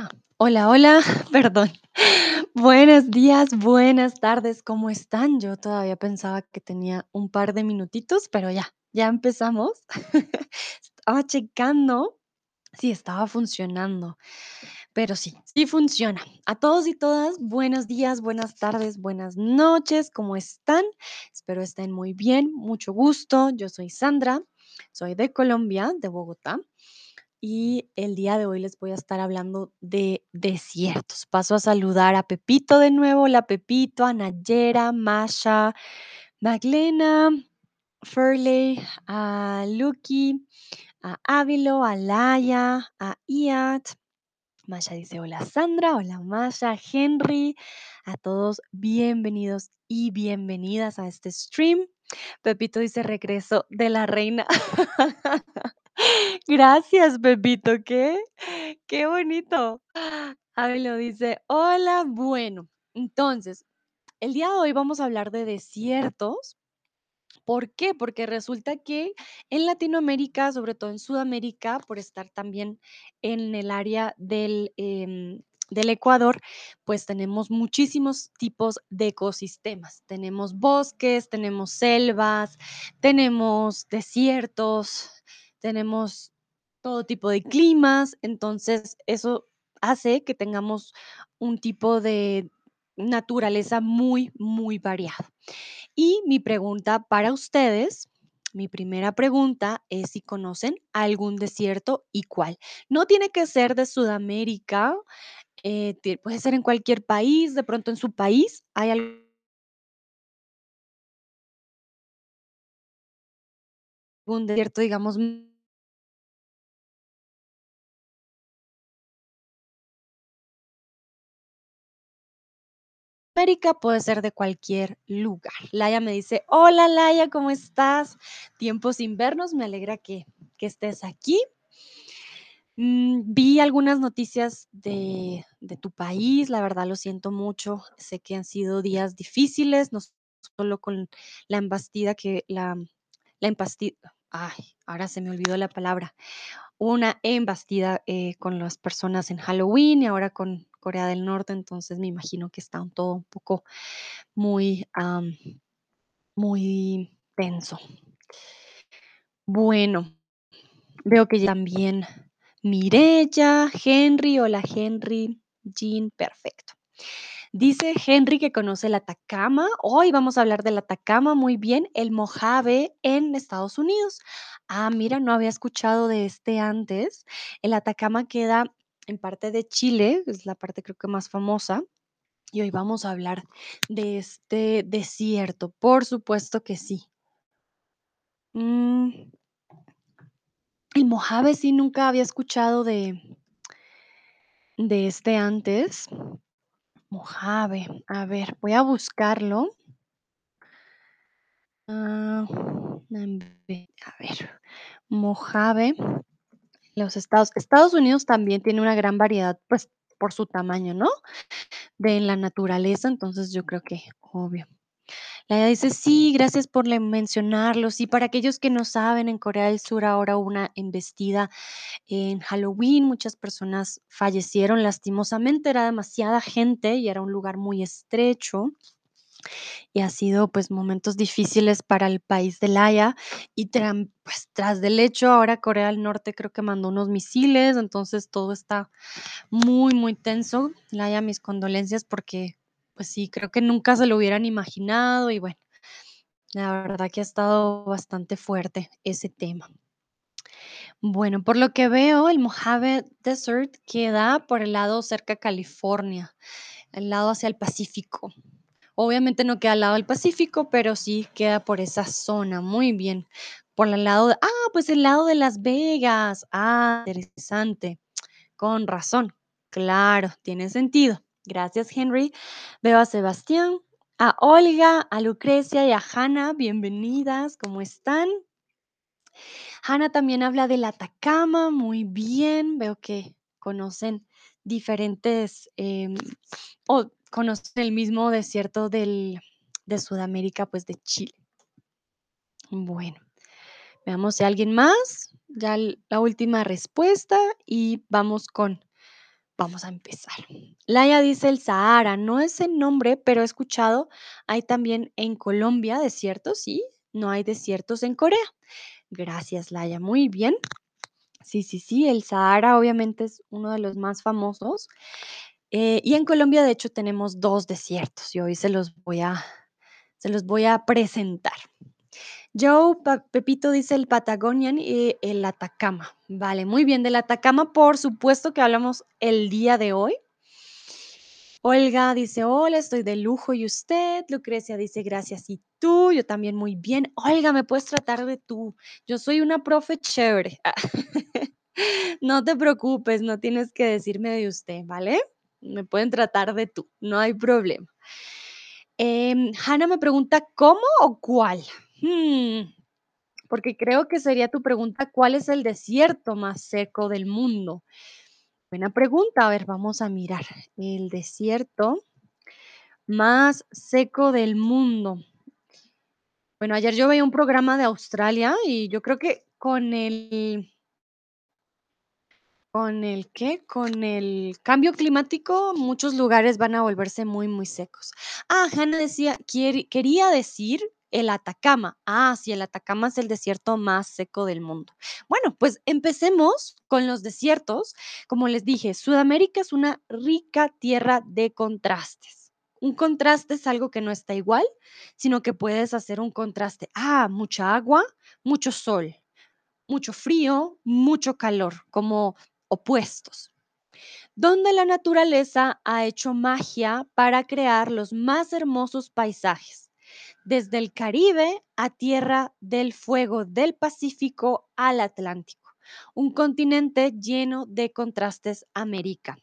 Ah, hola, hola, perdón. Buenos días, buenas tardes, ¿cómo están? Yo todavía pensaba que tenía un par de minutitos, pero ya, ya empezamos. Estaba checando si estaba funcionando, pero sí, sí funciona. A todos y todas, buenos días, buenas tardes, buenas noches, ¿cómo están? Espero estén muy bien, mucho gusto. Yo soy Sandra, soy de Colombia, de Bogotá. Y el día de hoy les voy a estar hablando de desiertos. Paso a saludar a Pepito de nuevo. Hola Pepito, a Nayera, Masha, Maglena, Furley, a Lucky, a Ávilo, a Laia, a Iat. Masha dice hola Sandra, hola Masha, Henry, a todos bienvenidos y bienvenidas a este stream. Pepito dice regreso de la reina. Gracias, Pepito, qué, qué bonito. Ávilo dice, hola, bueno, entonces, el día de hoy vamos a hablar de desiertos. ¿Por qué? Porque resulta que en Latinoamérica, sobre todo en Sudamérica, por estar también en el área del, em, del Ecuador, pues tenemos muchísimos tipos de ecosistemas. Tenemos bosques, tenemos selvas, tenemos desiertos, tenemos todo tipo de climas. Entonces, eso hace que tengamos un tipo de naturaleza muy, muy variada. Y mi pregunta para ustedes, mi primera pregunta es si conocen algún desierto y cuál. No tiene que ser de Sudamérica, eh, puede ser en cualquier país, de pronto en su país hay algún desierto, digamos, en América, puede ser de cualquier lugar. Laia me dice, hola Laia, ¿cómo estás? Tiempo sin vernos, me alegra que, que estés aquí. Mm, vi algunas noticias de, de tu país, la verdad lo siento mucho. Sé que han sido días difíciles, no solo con la embastida que la, la embastida, ay, ahora se me olvidó la palabra, una embastida eh, con las personas en Halloween y ahora con Corea del Norte, entonces me imagino que está un todo un poco muy, muy tenso. Bueno, veo que también Mirella, Henry, hola Henry, Jean, perfecto. Dice Henry que conoce el Atacama. Hoy vamos a hablar del Atacama, muy bien, el Mojave en Estados Unidos. Ah, mira, no había escuchado de este antes. El Atacama queda en parte de Chile, es la parte creo que más famosa. Y hoy vamos a hablar de este desierto. Por supuesto que sí. Mm, el Mojave sí nunca había escuchado de, de este antes. Mojave. A ver, voy a buscarlo. Ah, a ver, Mojave, los Estados, Estados Unidos también tiene una gran variedad, pues por su tamaño, ¿no? De la naturaleza, entonces yo creo que obvio. La dice, sí, gracias por le- mencionarlo. Sí, para aquellos que no saben, en Corea del Sur ahora hubo una embestida en Halloween, muchas personas fallecieron lastimosamente, era demasiada gente y era un lugar muy estrecho y ha sido pues momentos difíciles para el país de Laia y tram- pues tras del hecho ahora Corea del Norte creo que mandó unos misiles, entonces todo está muy muy tenso. Laia, mis condolencias porque pues sí, creo que nunca se lo hubieran imaginado y bueno, la verdad que ha estado bastante fuerte ese tema. Bueno, por lo que veo, el Mojave Desert queda por el lado cerca de California, el lado hacia el Pacífico. Obviamente no queda al lado del Pacífico, pero sí queda por esa zona. Muy bien. Por el lado de, ah, pues el lado de Las Vegas. Ah, interesante. Con razón. Claro, tiene sentido. Gracias, Henry. Veo a Sebastián, a Olga, a Lucrecia y a Hanna. Bienvenidas. ¿Cómo están? Hanna también habla del Atacama. Muy bien. Veo que conocen diferentes em, o conocen el mismo desierto del, de Sudamérica, pues de Chile. Bueno, veamos si alguien más. Ya la última respuesta y vamos con Vamos a empezar. Laia dice el Sahara, no es el nombre, pero he escuchado, hay también en Colombia desiertos, sí, no hay desiertos en Corea. Gracias, Laia, muy bien. Sí, sí, sí, el Sahara obviamente es uno de los más famosos. Eh, y en Colombia, de hecho, tenemos dos desiertos y hoy se los voy a, se los voy a presentar. Joe Pepito dice el Patagonian y el Atacama. Vale, muy bien, del Atacama, por supuesto que hablamos el día de hoy. Olga dice, hola, estoy de lujo y usted. Lucrecia dice, gracias y tú. Yo también muy bien. Olga, me puedes tratar de tú. Yo soy una profe chévere. No te preocupes, no tienes que decirme de usted, ¿vale? Me pueden tratar de tú, no hay problema. Em, Hannah me pregunta, ¿cómo o cuál? Hmm, porque creo que sería tu pregunta, ¿cuál es el desierto más seco del mundo? Buena pregunta, a ver, vamos a mirar. El desierto más seco del mundo. Bueno, ayer yo veía un programa de Australia y yo creo que con el ¿Con el qué? Con el cambio climático, muchos lugares van a volverse muy, muy secos. Ah, Hannah decía, quería decir el Atacama. Ah, sí, el Atacama es el desierto más seco del mundo. Bueno, pues empecemos con los desiertos. Como les dije, Sudamérica es una rica tierra de contrastes. Un contraste es algo que no está igual, sino que puedes hacer un contraste. Ah, mucha agua, mucho sol mucho frío, mucho calor, como opuestos, donde la naturaleza ha hecho magia para crear los más hermosos paisajes, desde el Caribe a Tierra del Fuego del Pacífico al Atlántico, un continente lleno de contrastes América.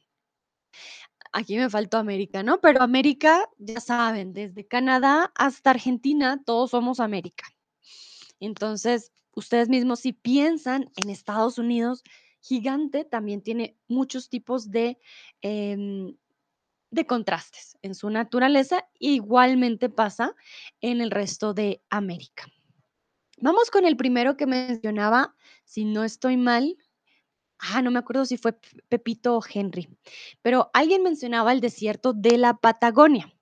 Aquí me faltó América, ¿no? Pero América, ya saben, desde Canadá hasta Argentina, todos somos América. Entonces, ustedes mismos, si piensan en Estados Unidos, gigante también tiene muchos tipos de, em, de contrastes en su naturaleza. Igualmente pasa en el resto de América. Vamos con el primero que mencionaba, si no estoy mal. Ah, no me acuerdo si fue Pepito o Henry, pero alguien mencionaba el desierto de la Patagonia.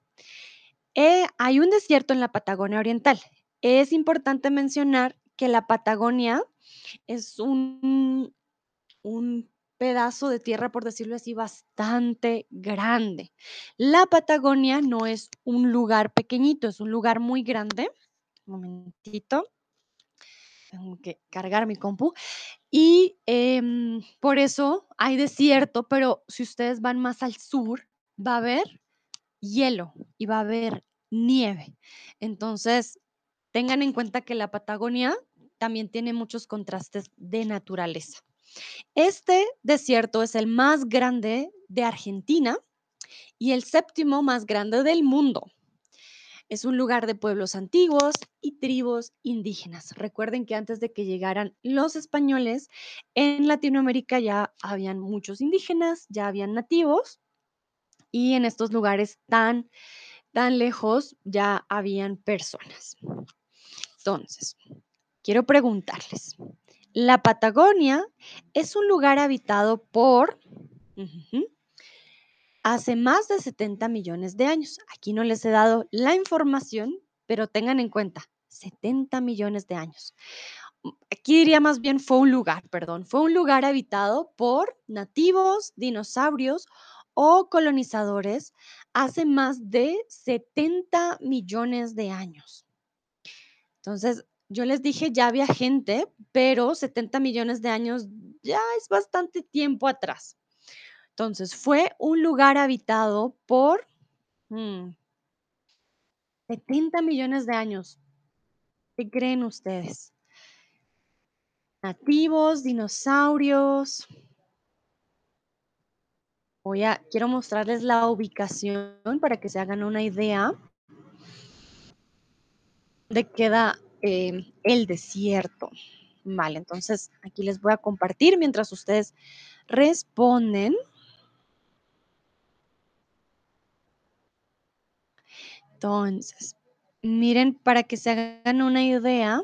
Eh, hay un desierto en la Patagonia Oriental. Es importante mencionar que la Patagonia es un, un pedazo de tierra, por decirlo así, bastante grande. La Patagonia no es un lugar pequeñito, es un lugar muy grande. Un momentito, tengo que cargar mi compu. Y em, por eso hay desierto, pero si ustedes van más al sur, va a haber hielo y va a haber nieve. Entonces, tengan en cuenta que la Patagonia también tiene muchos contrastes de naturaleza. Este desierto es el más grande de Argentina y el séptimo más grande del mundo. Es un lugar de pueblos antiguos y tribus indígenas. Recuerden que antes de que llegaran los españoles, en Latinoamérica ya habían muchos indígenas, ya habían nativos y en estos lugares tan tan lejos ya habían personas. Entonces, quiero preguntarles, ¿la Patagonia es un lugar habitado por hace más de 70 millones de años? Aquí no les he dado la información, pero tengan en cuenta, 70 millones de años. Aquí diría más bien fue un lugar, perdón, fue un lugar habitado por nativos, dinosaurios o colonizadores hace más de 70 millones de años. Entonces, yo les dije, ya había gente, pero 70 millones de años ya es bastante tiempo atrás. Entonces, fue un lugar habitado por mm, 70 millones de años. ¿Qué creen ustedes? Nativos, dinosaurios. Voy a, quiero mostrarles la ubicación para que se hagan una idea de queda eh, el desierto. Vale, entonces aquí les voy a compartir mientras ustedes responden. Entonces, miren, para que se hagan una idea,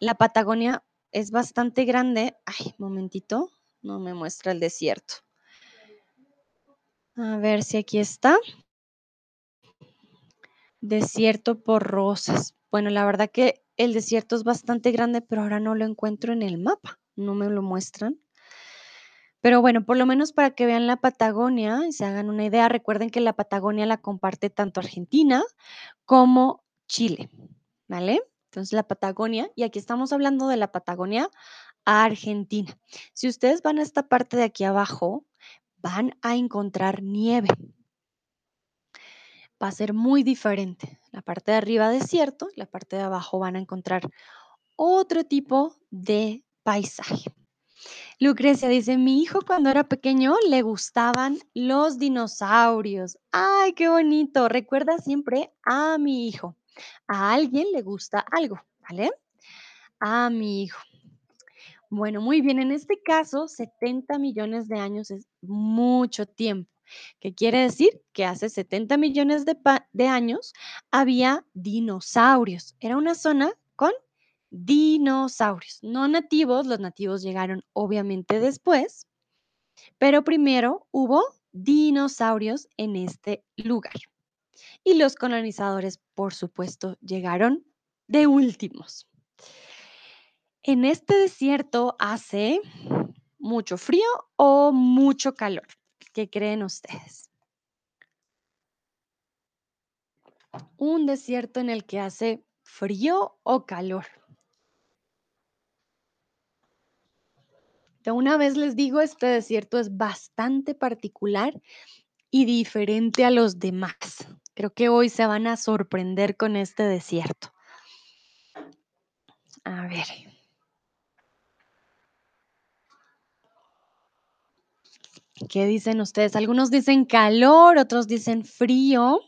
la Patagonia es bastante grande. Ay, momentito, no me muestra el desierto. A ver si aquí está. Desierto por Rosas. Bueno, la verdad que el desierto es bastante grande, pero ahora no lo encuentro en el mapa, no me lo muestran. Pero bueno, por lo menos para que vean la Patagonia y se hagan una idea, recuerden que la Patagonia la comparte tanto Argentina como Chile, ¿vale? Entonces la Patagonia, y aquí estamos hablando de la Patagonia Argentina. Si ustedes van a esta parte de aquí abajo, van a encontrar nieve. Va a ser muy diferente. La parte de arriba desierto, la parte de abajo van a encontrar otro tipo de paisaje. Lucrecia dice, mi hijo cuando era pequeño le gustaban los dinosaurios. Ay, qué bonito. Recuerda siempre a mi hijo. A alguien le gusta algo, ¿vale? A mi hijo. Bueno, muy bien. En este caso, 70 millones de años es mucho tiempo. ¿Qué quiere decir? Que hace 70 millones de, de años había dinosaurios. Era una zona con dinosaurios, no nativos. Los nativos llegaron obviamente después, pero primero hubo dinosaurios en este lugar. Y los colonizadores, por supuesto, llegaron de últimos. En este desierto hace mucho frío o mucho calor. ¿Qué creen ustedes? Un desierto en el que hace frío o calor. De una vez les digo, este desierto es bastante particular y diferente a los demás. Creo que hoy se van a sorprender con este desierto. A ver. ¿Qué dicen ustedes? Algunos dicen calor, otros dicen frío.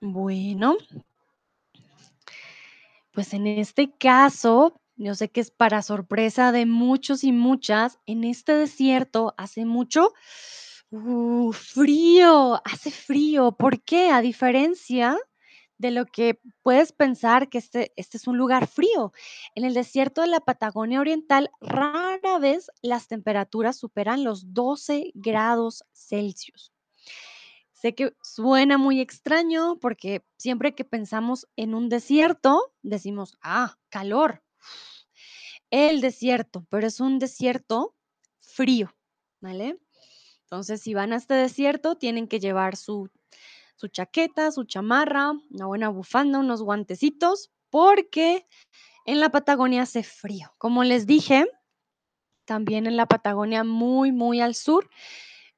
Bueno, pues en este caso, yo sé que es para sorpresa de muchos y muchas, en este desierto hace mucho uh, frío, hace frío. ¿Por qué? A diferencia de lo que puedes pensar que este, este es un lugar frío. En el desierto de la Patagonia Oriental, rara vez las temperaturas superan los 12 grados Celsius. Sé que suena muy extraño porque siempre que pensamos en un desierto, decimos, ah, calor, el desierto, pero es un desierto frío, ¿vale? Entonces, si van a este desierto, tienen que llevar su, su chaqueta, su chamarra, una buena bufanda, unos guantecitos, porque en la Patagonia hace frío. Como les dije, también en la Patagonia muy, muy al sur,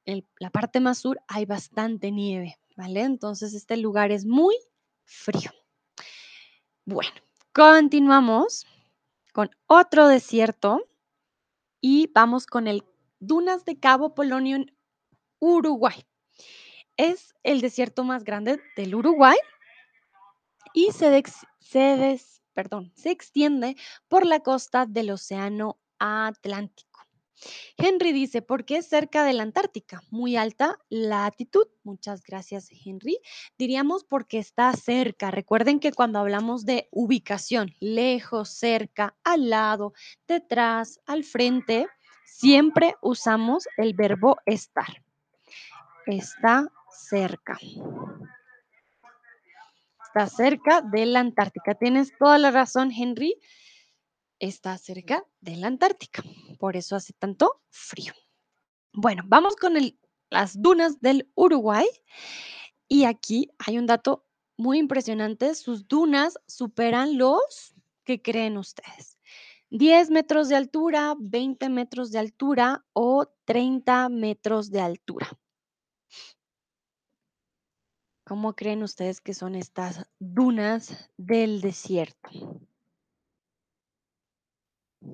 en la parte más sur hay bastante nieve, ¿vale? Entonces este lugar es muy frío. Bueno, continuamos con otro desierto y vamos con el Dunas de Cabo Polonio en Uruguay. Es el desierto más grande del Uruguay y se, perdón, se extiende por la costa del Océano Atlántico. Henry dice, ¿por qué cerca de la Antártica? Muy alta latitud. Muchas gracias, Henry. Diríamos porque está cerca. Recuerden que cuando hablamos de ubicación, lejos, cerca, al lado, detrás, al frente, siempre usamos el verbo estar. Está cerca. Está cerca de la Antártica. Tienes toda la razón, Henry. Está cerca de la Antártica. Por eso hace tanto frío. Bueno, vamos con las dunas del Uruguay. Y aquí hay un dato muy impresionante. Sus dunas superan los, ¿qué creen ustedes? 10 metros de altura, 20 metros de altura o 30 metros de altura. ¿Cómo creen ustedes que son estas dunas del desierto?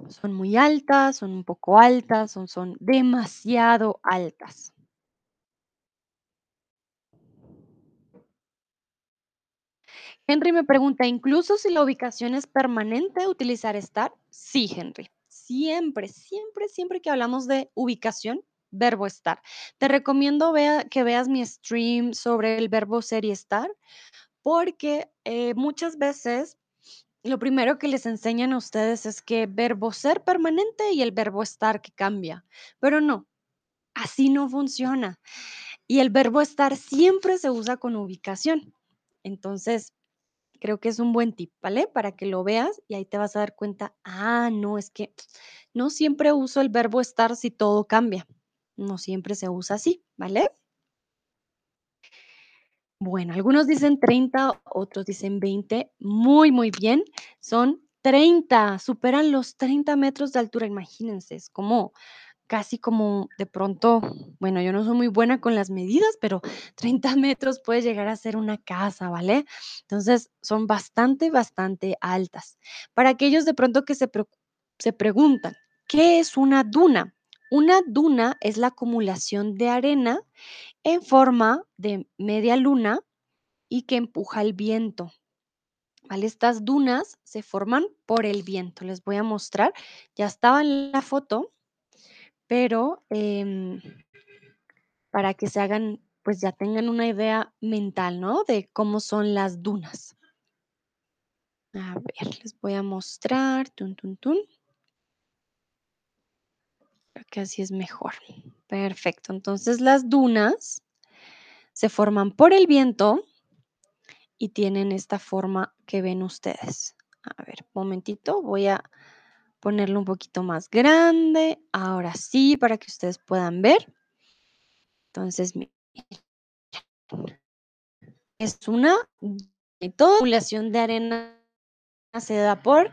¿Son muy altas? ¿Son un poco altas? ¿O son demasiado altas? Henry me pregunta, ¿incluso si la ubicación es permanente, utilizar estar? Sí, Henry. Siempre, siempre, siempre que hablamos de ubicación, verbo estar. Te recomiendo vea- que veas mi stream sobre el verbo ser y estar, porque eh, muchas veces lo primero que les enseñan a ustedes es que verbo ser permanente y el verbo estar que cambia, pero no, así no funciona. Y el verbo estar siempre se usa con ubicación. Entonces, creo que es un buen tip, ¿vale? Para que lo veas y ahí te vas a dar cuenta, ah, no, es que no siempre uso el verbo estar si todo cambia. No siempre se usa así, ¿vale? Bueno, algunos dicen 30, otros dicen 20. Muy, muy bien. Son 30, superan los 30 metros de altura. Imagínense, es como casi como de pronto, bueno, yo no soy muy buena con las medidas, pero 30 metros puede llegar a ser una casa, ¿vale? Entonces, son bastante, bastante altas. Para aquellos de pronto que se, se preguntan, ¿qué es una duna? Una duna es la acumulación de arena en forma de media luna y que empuja el viento. ¿Vale? Estas dunas se forman por el viento. Les voy a mostrar. Ya estaba en la foto, pero em, para que se hagan, pues ya tengan una idea mental, ¿no? De cómo son las dunas. A ver, les voy a mostrar. Tun, tun, tun. Creo que así es mejor. Perfecto. Entonces las dunas se forman por el viento y tienen esta forma que ven ustedes. A ver, momentito, voy a ponerlo un poquito más grande. Ahora sí, para que ustedes puedan ver. Entonces, es una de arena se da por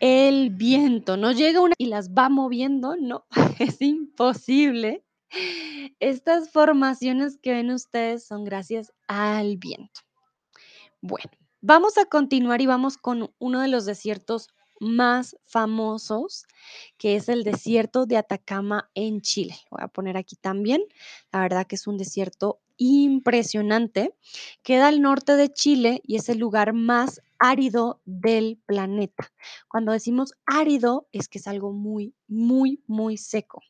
el viento. No llega una y las va moviendo, no, es imposible. Estas formaciones que ven ustedes son gracias al viento. Bueno, vamos a continuar y vamos con uno de los desiertos más famosos, que es el desierto de Atacama en Chile. Voy a poner aquí también. La verdad que es un desierto impresionante. Queda al norte de Chile y es el lugar más árido del planeta. Cuando decimos árido es que es algo muy, muy, muy seco.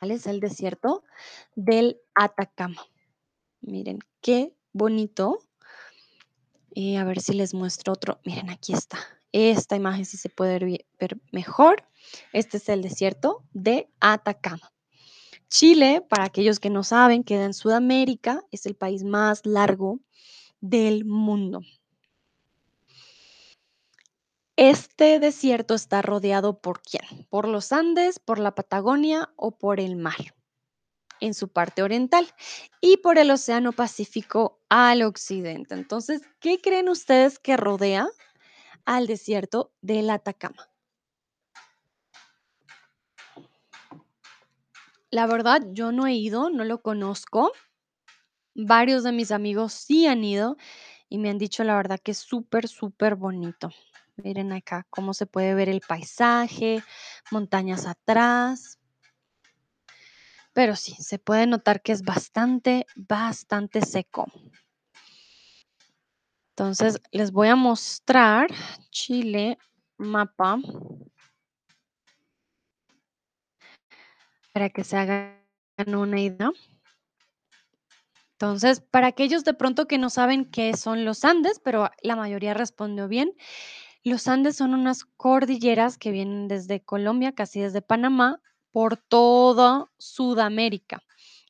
¿vale? Es el desierto del Atacama. Miren qué bonito eh, a ver si les muestro otro. Miren, aquí está. Esta imagen sí se puede ver, ver mejor. Este es el desierto de Atacama. Chile, para aquellos que no saben, queda en Sudamérica. Es el país más largo del mundo. Este desierto está rodeado por quién? Por los Andes, por la Patagonia o por el mar en su parte oriental y por el Océano Pacífico al occidente. Entonces, ¿qué creen ustedes que rodea al desierto del Atacama. La verdad, yo no he ido, no lo conozco. Varios de mis amigos sí han ido y me han dicho la verdad que es súper, súper bonito. Miren acá cómo se puede ver el paisaje, montañas atrás. Pero sí, se puede notar que es bastante, bastante seco. Entonces, les voy a mostrar Chile, mapa, para que se hagan una idea. Entonces, para aquellos de pronto que no saben qué son los Andes, pero la mayoría respondió bien, los Andes son unas cordilleras que vienen desde Colombia, casi desde Panamá, por toda Sudamérica.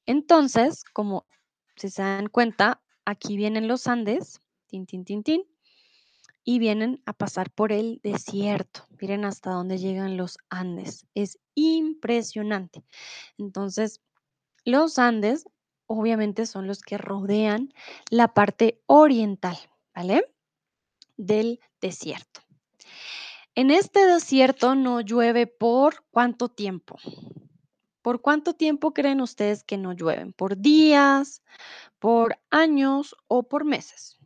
Entonces, como si se dan cuenta, aquí vienen los Andes, tin, tin, tin, tin, y vienen a pasar por el desierto. Miren hasta dónde llegan los Andes. Es impresionante. Entonces, los Andes obviamente son los que rodean la parte oriental, ¿vale? Del desierto. En este desierto no llueve por cuánto tiempo. ¿Por cuánto tiempo creen ustedes que no llueven? ¿Por días, por años o por meses?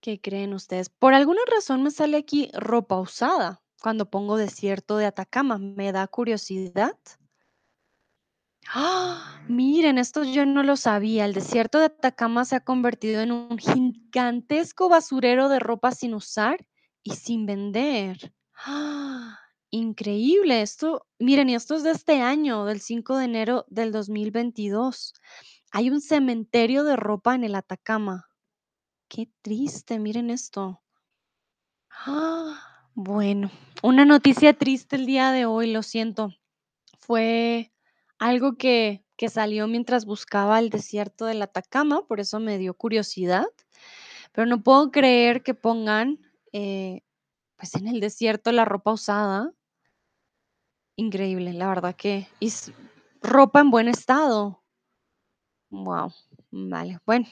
¿Qué creen ustedes? Por alguna razón me sale aquí ropa usada cuando pongo desierto de Atacama. Me da curiosidad. ¡Ah! Miren, esto yo no lo sabía. El desierto de Atacama se ha convertido en un gigantesco basurero de ropa sin usar y sin vender. ¡Ah! Increíble. Esto, miren, y esto es de este año, del 5 de enero del 2022. Hay un cementerio de ropa en el Atacama. Qué triste, miren esto. ¡Ah! Bueno, una noticia triste el día de hoy, lo siento. Fue algo que que salió mientras buscaba el desierto del Atacama, por eso me dio curiosidad, pero no puedo creer que pongan, eh, pues, en el desierto la ropa usada. Increíble, la verdad que y s ropa en buen estado. Guau, vale. Bueno,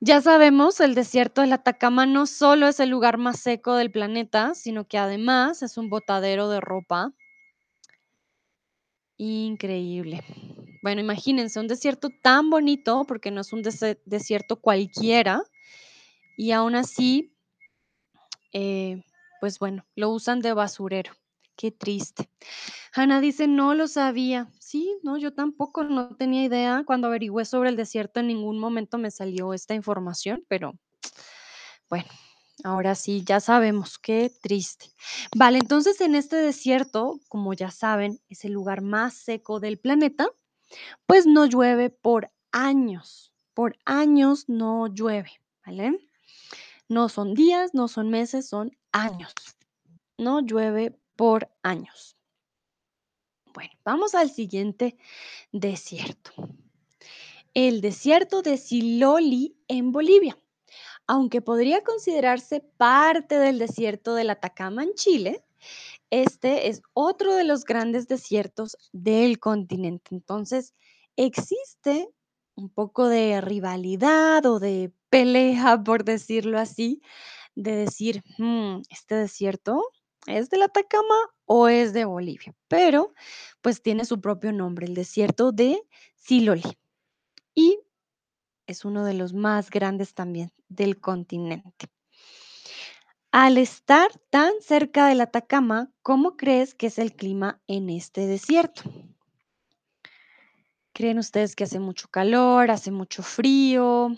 ya sabemos, el desierto del Atacama no solo es el lugar más seco del planeta, sino que además es un botadero de ropa. Increíble. Bueno, imagínense un desierto tan bonito, porque no es un desierto cualquiera, y aún así, eh, pues bueno, lo usan de basurero. Qué triste. Hannah dice: "No lo sabía". Sí, no, yo tampoco, no tenía idea. Cuando averigüé sobre el desierto, en ningún momento me salió esta información, pero bueno, ahora sí, ya sabemos, qué triste. Vale, entonces en este desierto, como ya saben, es el lugar más seco del planeta, pues no llueve por años, por años no llueve, ¿vale? No son días, no son meses, son años. No llueve por años. Bueno, vamos al siguiente desierto. El desierto de Siloli en Bolivia. Aunque podría considerarse parte del desierto del Atacama en Chile, este es otro de los grandes desiertos del continente. Entonces, existe un poco de rivalidad o de pelea, por decirlo así, de decir, mm, ¿este desierto es del Atacama o es de Bolivia? Pero, pues tiene su propio nombre, el desierto de Siloli. Y es uno de los más grandes también del continente. Al estar tan cerca del Atacama, ¿cómo crees que es el clima en este desierto? ¿Creen ustedes que hace mucho calor, hace mucho frío?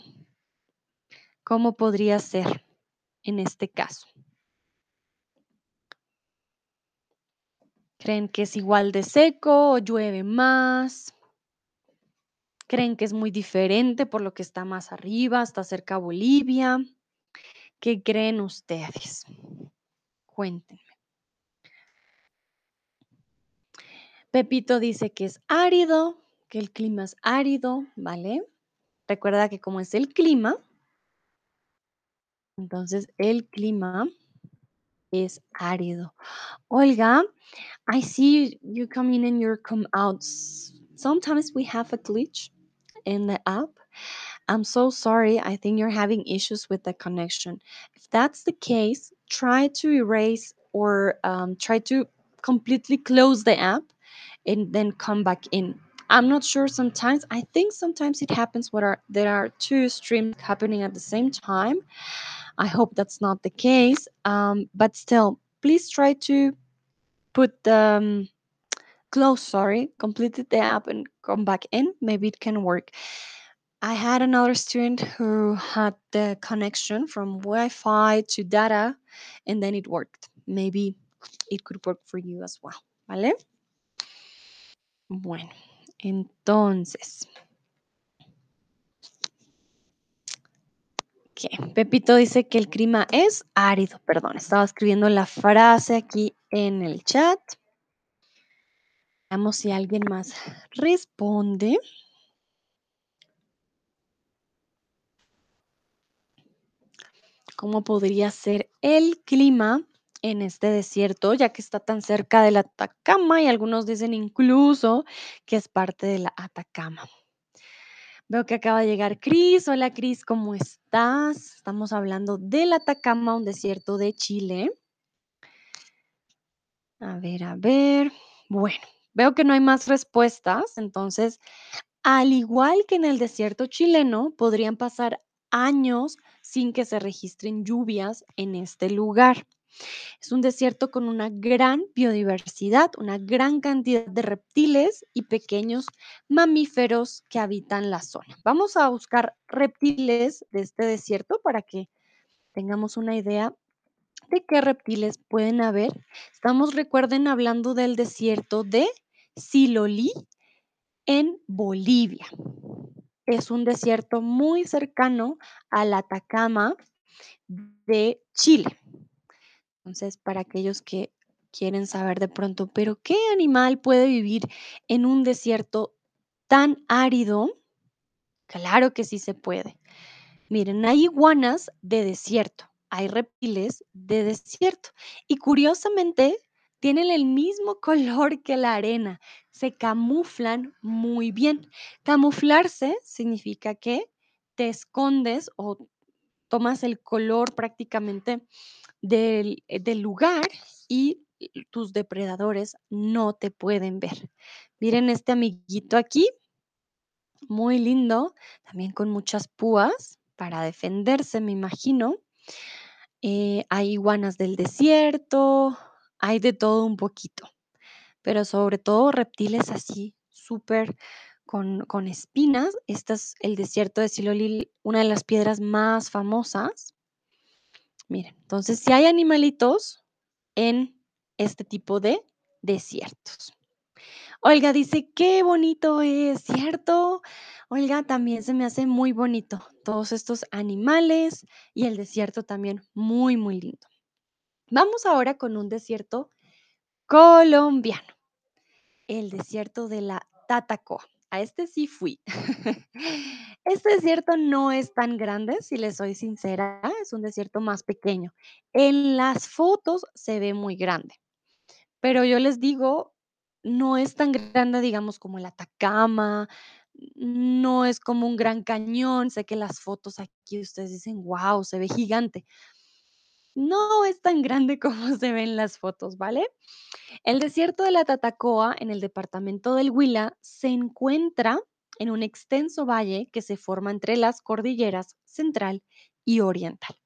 ¿Cómo podría ser en este caso? ¿Creen que es igual de seco o llueve más? ¿Creen que es muy diferente por lo que está más arriba, está cerca a Bolivia? ¿Qué creen ustedes? Cuéntenme. Pepito dice que es árido, que el clima es árido, ¿vale? Recuerda que como es el clima, entonces el clima es árido. Olga, I see you come in and you come out. Sometimes we have a glitch in the app. I'm so sorry. I think you're having issues with the connection. If that's the case, try to erase or um, try to completely close the app and then come back in. I'm not sure sometimes. I think sometimes it happens when are, there are two streams happening at the same time. I hope that's not the case. Um, but still, please try to put the um, close, sorry, completed the app and come back in. Maybe it can work. I had another student who had the connection from Wi Fi to data and then it worked. Maybe it could work for you as well. ¿Vale? Bueno, entonces. Pepito dice que el clima es árido. Perdón, estaba escribiendo la frase aquí en el chat. Veamos si alguien más responde. ¿Cómo podría ser el clima en este desierto, ya que está tan cerca del Atacama y algunos dicen incluso que es parte de la Atacama? Veo que acaba de llegar Cris. Hola Cris, ¿cómo estás? Estamos hablando del Atacama, un desierto de Chile. A ver, a ver. Bueno, veo que no hay más respuestas, entonces, al igual que en el desierto chileno, podrían pasar años sin que se registren lluvias en este lugar. Es un desierto con una gran biodiversidad, una gran cantidad de reptiles y pequeños mamíferos que habitan la zona. Vamos a buscar reptiles de este desierto para que tengamos una idea de qué reptiles pueden haber. Estamos, recuerden, hablando del desierto de Silolí en Bolivia. es un desierto muy cercano al Atacama de Chile. Entonces, para aquellos que quieren saber de pronto, pero ¿qué animal puede vivir en un desierto tan árido? Claro que sí se puede. Miren, hay iguanas de desierto, hay reptiles de desierto y curiosamente tienen el mismo color que la arena, se camuflan muy bien. Camuflarse significa que te escondes o tomas el color prácticamente del, eh, del lugar y tus depredadores no te pueden ver. Miren este amiguito aquí, muy lindo, también con muchas púas para defenderse, me imagino. Eh, hay iguanas del desierto, hay de todo un poquito, pero sobre todo reptiles así, súper con, con espinas. Este es el desierto de Silolil, una de las piedras más famosas. Miren, entonces si hay animalitos en este tipo de desiertos. Olga dice, qué bonito es, ¿cierto? Olga, también se me hace muy bonito todos estos animales y el desierto también muy, muy lindo. Vamos ahora con un desierto colombiano, el desierto de la Tatacoa. A este sí fui. Este desierto no es tan grande, si les soy sincera, es un desierto más pequeño. En las fotos se ve muy grande, pero yo les digo, no es tan grande, digamos, como el Atacama, no es como un gran cañón. Sé que las fotos aquí ustedes dicen, wow, se ve gigante. No es tan grande como se ve en las fotos, ¿vale? El desierto de la Tatacoa, en el departamento del Huila, se encuentra en un extenso valle que se forma entre las cordilleras central y oriental.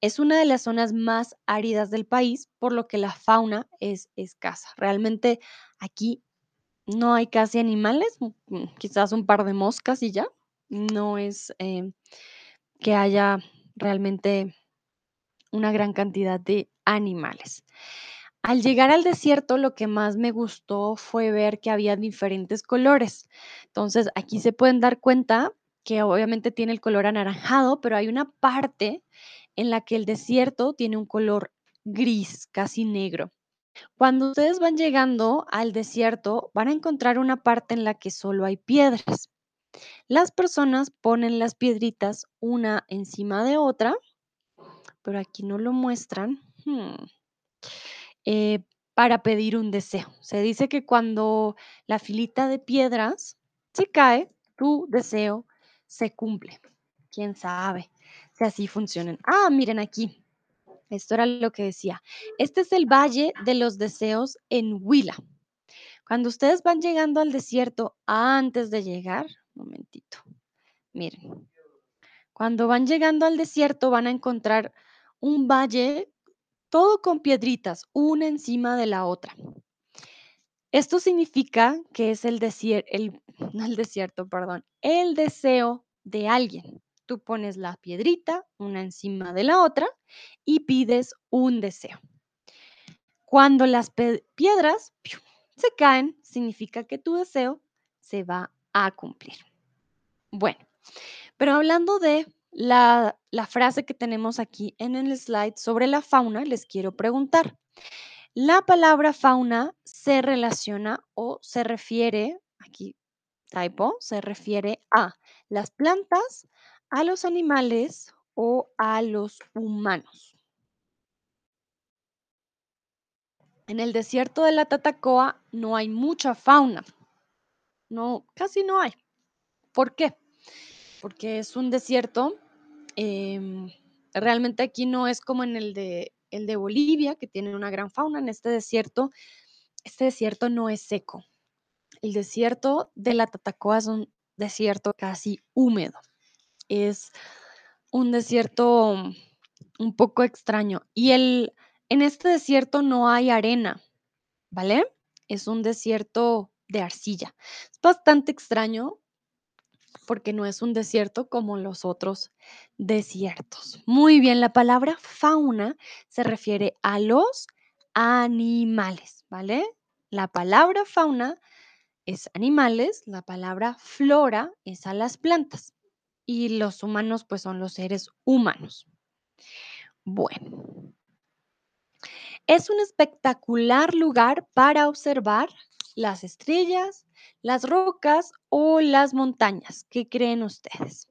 Es una de las zonas más áridas del país, por lo que la fauna es escasa. Realmente aquí no hay casi animales, mm, mm, quizás un par de moscas y ya. No es eh, que haya realmente una gran cantidad de animales. Al llegar al desierto, lo que más me gustó fue ver que había diferentes colores. Entonces, aquí se pueden dar cuenta que obviamente tiene el color anaranjado, pero hay una parte en la que el desierto tiene un color gris, casi negro. Cuando ustedes van llegando al desierto, van a encontrar una parte en la que solo hay piedras. Las personas ponen las piedritas una encima de otra, pero aquí no lo muestran. Hmm. Eh, para pedir un deseo. Se dice que cuando la filita de piedras se cae, tu deseo se cumple. ¿Quién sabe si así funcionan? Ah, miren aquí. Esto era lo que decía. Este es el Valle de los Deseos en Huila. Cuando ustedes van llegando al desierto, antes de llegar, momentito, miren, cuando van llegando al desierto van a encontrar un valle todo con piedritas, una encima de la otra. Esto significa que es el desierto, el, el desierto, perdón, el deseo de alguien. Tú pones la piedrita una encima de la otra y pides un deseo. Cuando las piedras se caen, significa que tu deseo se va a cumplir. Bueno, pero hablando de la, frase que tenemos aquí en el slide sobre la fauna, les quiero preguntar. La palabra fauna se relaciona o se refiere, aquí typo, se refiere a las plantas, a los animales o a los humanos. En el desierto de la Tatacoa no hay mucha fauna. No, casi no hay. ¿Por qué? Porque es un desierto. Em, realmente aquí no es como en el de, el de Bolivia, que tiene una gran fauna. En este desierto, este desierto no es seco. El desierto de la Tatacoa es un desierto casi húmedo. Es un desierto un poco extraño. Y el, en este desierto no hay arena, ¿vale? Es un desierto de arcilla. Es bastante extraño porque no es un desierto como los otros desiertos. Muy bien, la palabra fauna se refiere a los animales, ¿vale? La palabra fauna es animales, la palabra flora es a las plantas y los humanos pues son los seres humanos. Bueno, es un espectacular lugar para observar las estrellas, las rocas o las montañas. ¿Qué creen ustedes?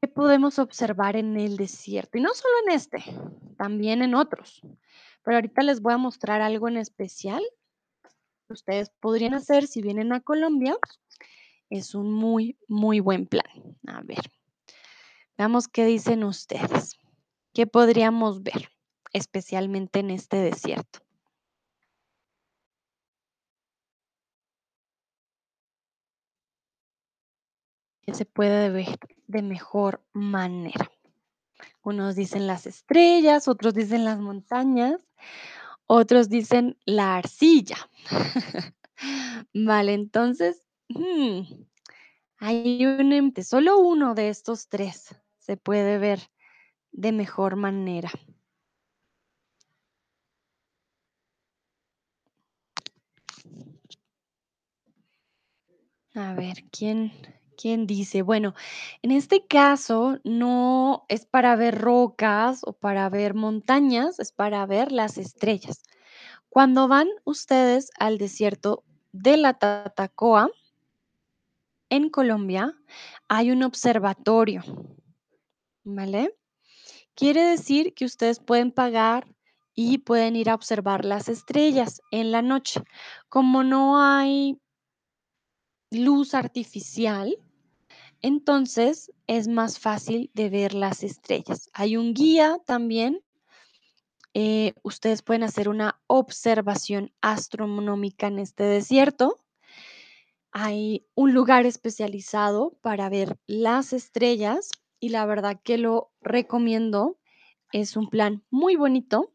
¿Qué podemos observar en el desierto? Y no solo en este, también en otros. Pero ahorita les voy a mostrar algo en especial que ustedes podrían hacer si vienen a Colombia. Es un muy, muy buen plan. A ver, veamos qué dicen ustedes. ¿Qué podríamos ver, especialmente en este desierto? ¿Qué se puede ver de mejor manera? Unos dicen las estrellas, otros dicen las montañas, otros dicen la arcilla. Vale, entonces, mm, hay un em solo uno de estos 3 se puede ver de mejor manera. A ver, ¿quién quién dice? Bueno, en este caso no es para ver rocas o para ver montañas, es para ver las estrellas. Cuando van ustedes al desierto de la Tatacoa en Colombia, hay un observatorio, ¿vale? Quiere decir que ustedes pueden pagar y pueden ir a observar las estrellas en la noche. Como no hay luz artificial, entonces es más fácil de ver las estrellas. Hay un guía también. eh, ustedes pueden hacer una observación astronómica en este desierto. Hay un lugar especializado para ver las estrellas y la verdad que lo recomiendo. Es un plan muy bonito.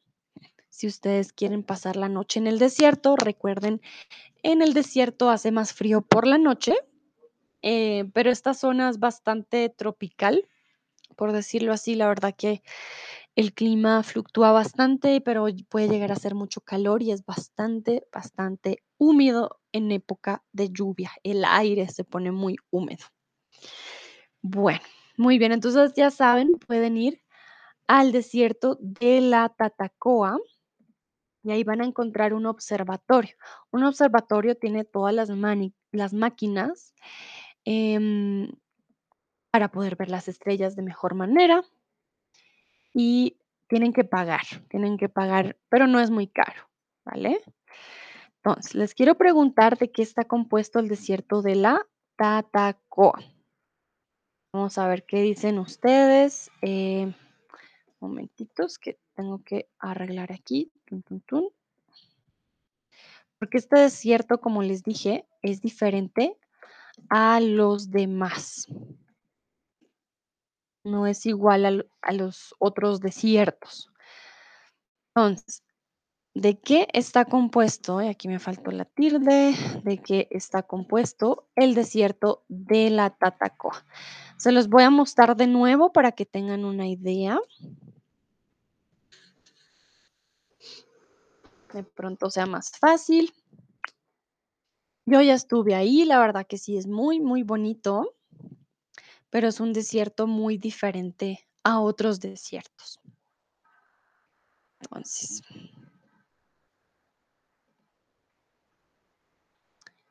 Si ustedes quieren pasar la noche en el desierto, recuerden, en el desierto hace más frío por la noche, eh, pero esta zona es bastante tropical, por decirlo así. La verdad que el clima fluctúa bastante, pero puede llegar a ser mucho calor y es bastante, bastante húmedo en época de lluvia. El aire se pone muy húmedo. Bueno, muy bien, entonces ya saben, pueden ir al desierto de la Tatacoa y ahí van a encontrar un observatorio. Un observatorio tiene todas las máquinas em, para poder ver las estrellas de mejor manera y tienen que pagar, tienen que pagar, pero no es muy caro, ¿vale? Entonces, les quiero preguntar de qué está compuesto el desierto de la Tatacoa. Vamos a ver qué dicen ustedes. Eh, momentitos que tengo que arreglar aquí. Porque este desierto, como les dije, es diferente a los demás. No es igual al- a los otros desiertos. Entonces, ¿de qué está compuesto? Y aquí me faltó la tilde. ¿De qué está compuesto el desierto de la Tatacoa? Se los voy a mostrar de nuevo para que tengan una idea. De pronto sea más fácil. Yo ya estuve ahí, la verdad que sí es muy, muy bonito, pero es un desierto muy diferente a otros desiertos. Entonces,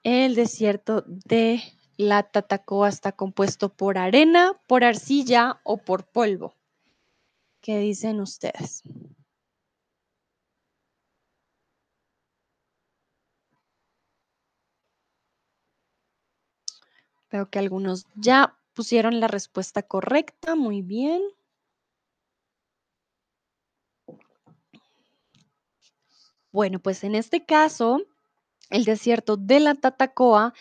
el desierto de la Tatacoa está compuesto por arena, por arcilla o por polvo. ¿Qué dicen ustedes? Veo que algunos ya pusieron la respuesta correcta, muy bien. Bueno, pues en este caso, el desierto de la Tatacoa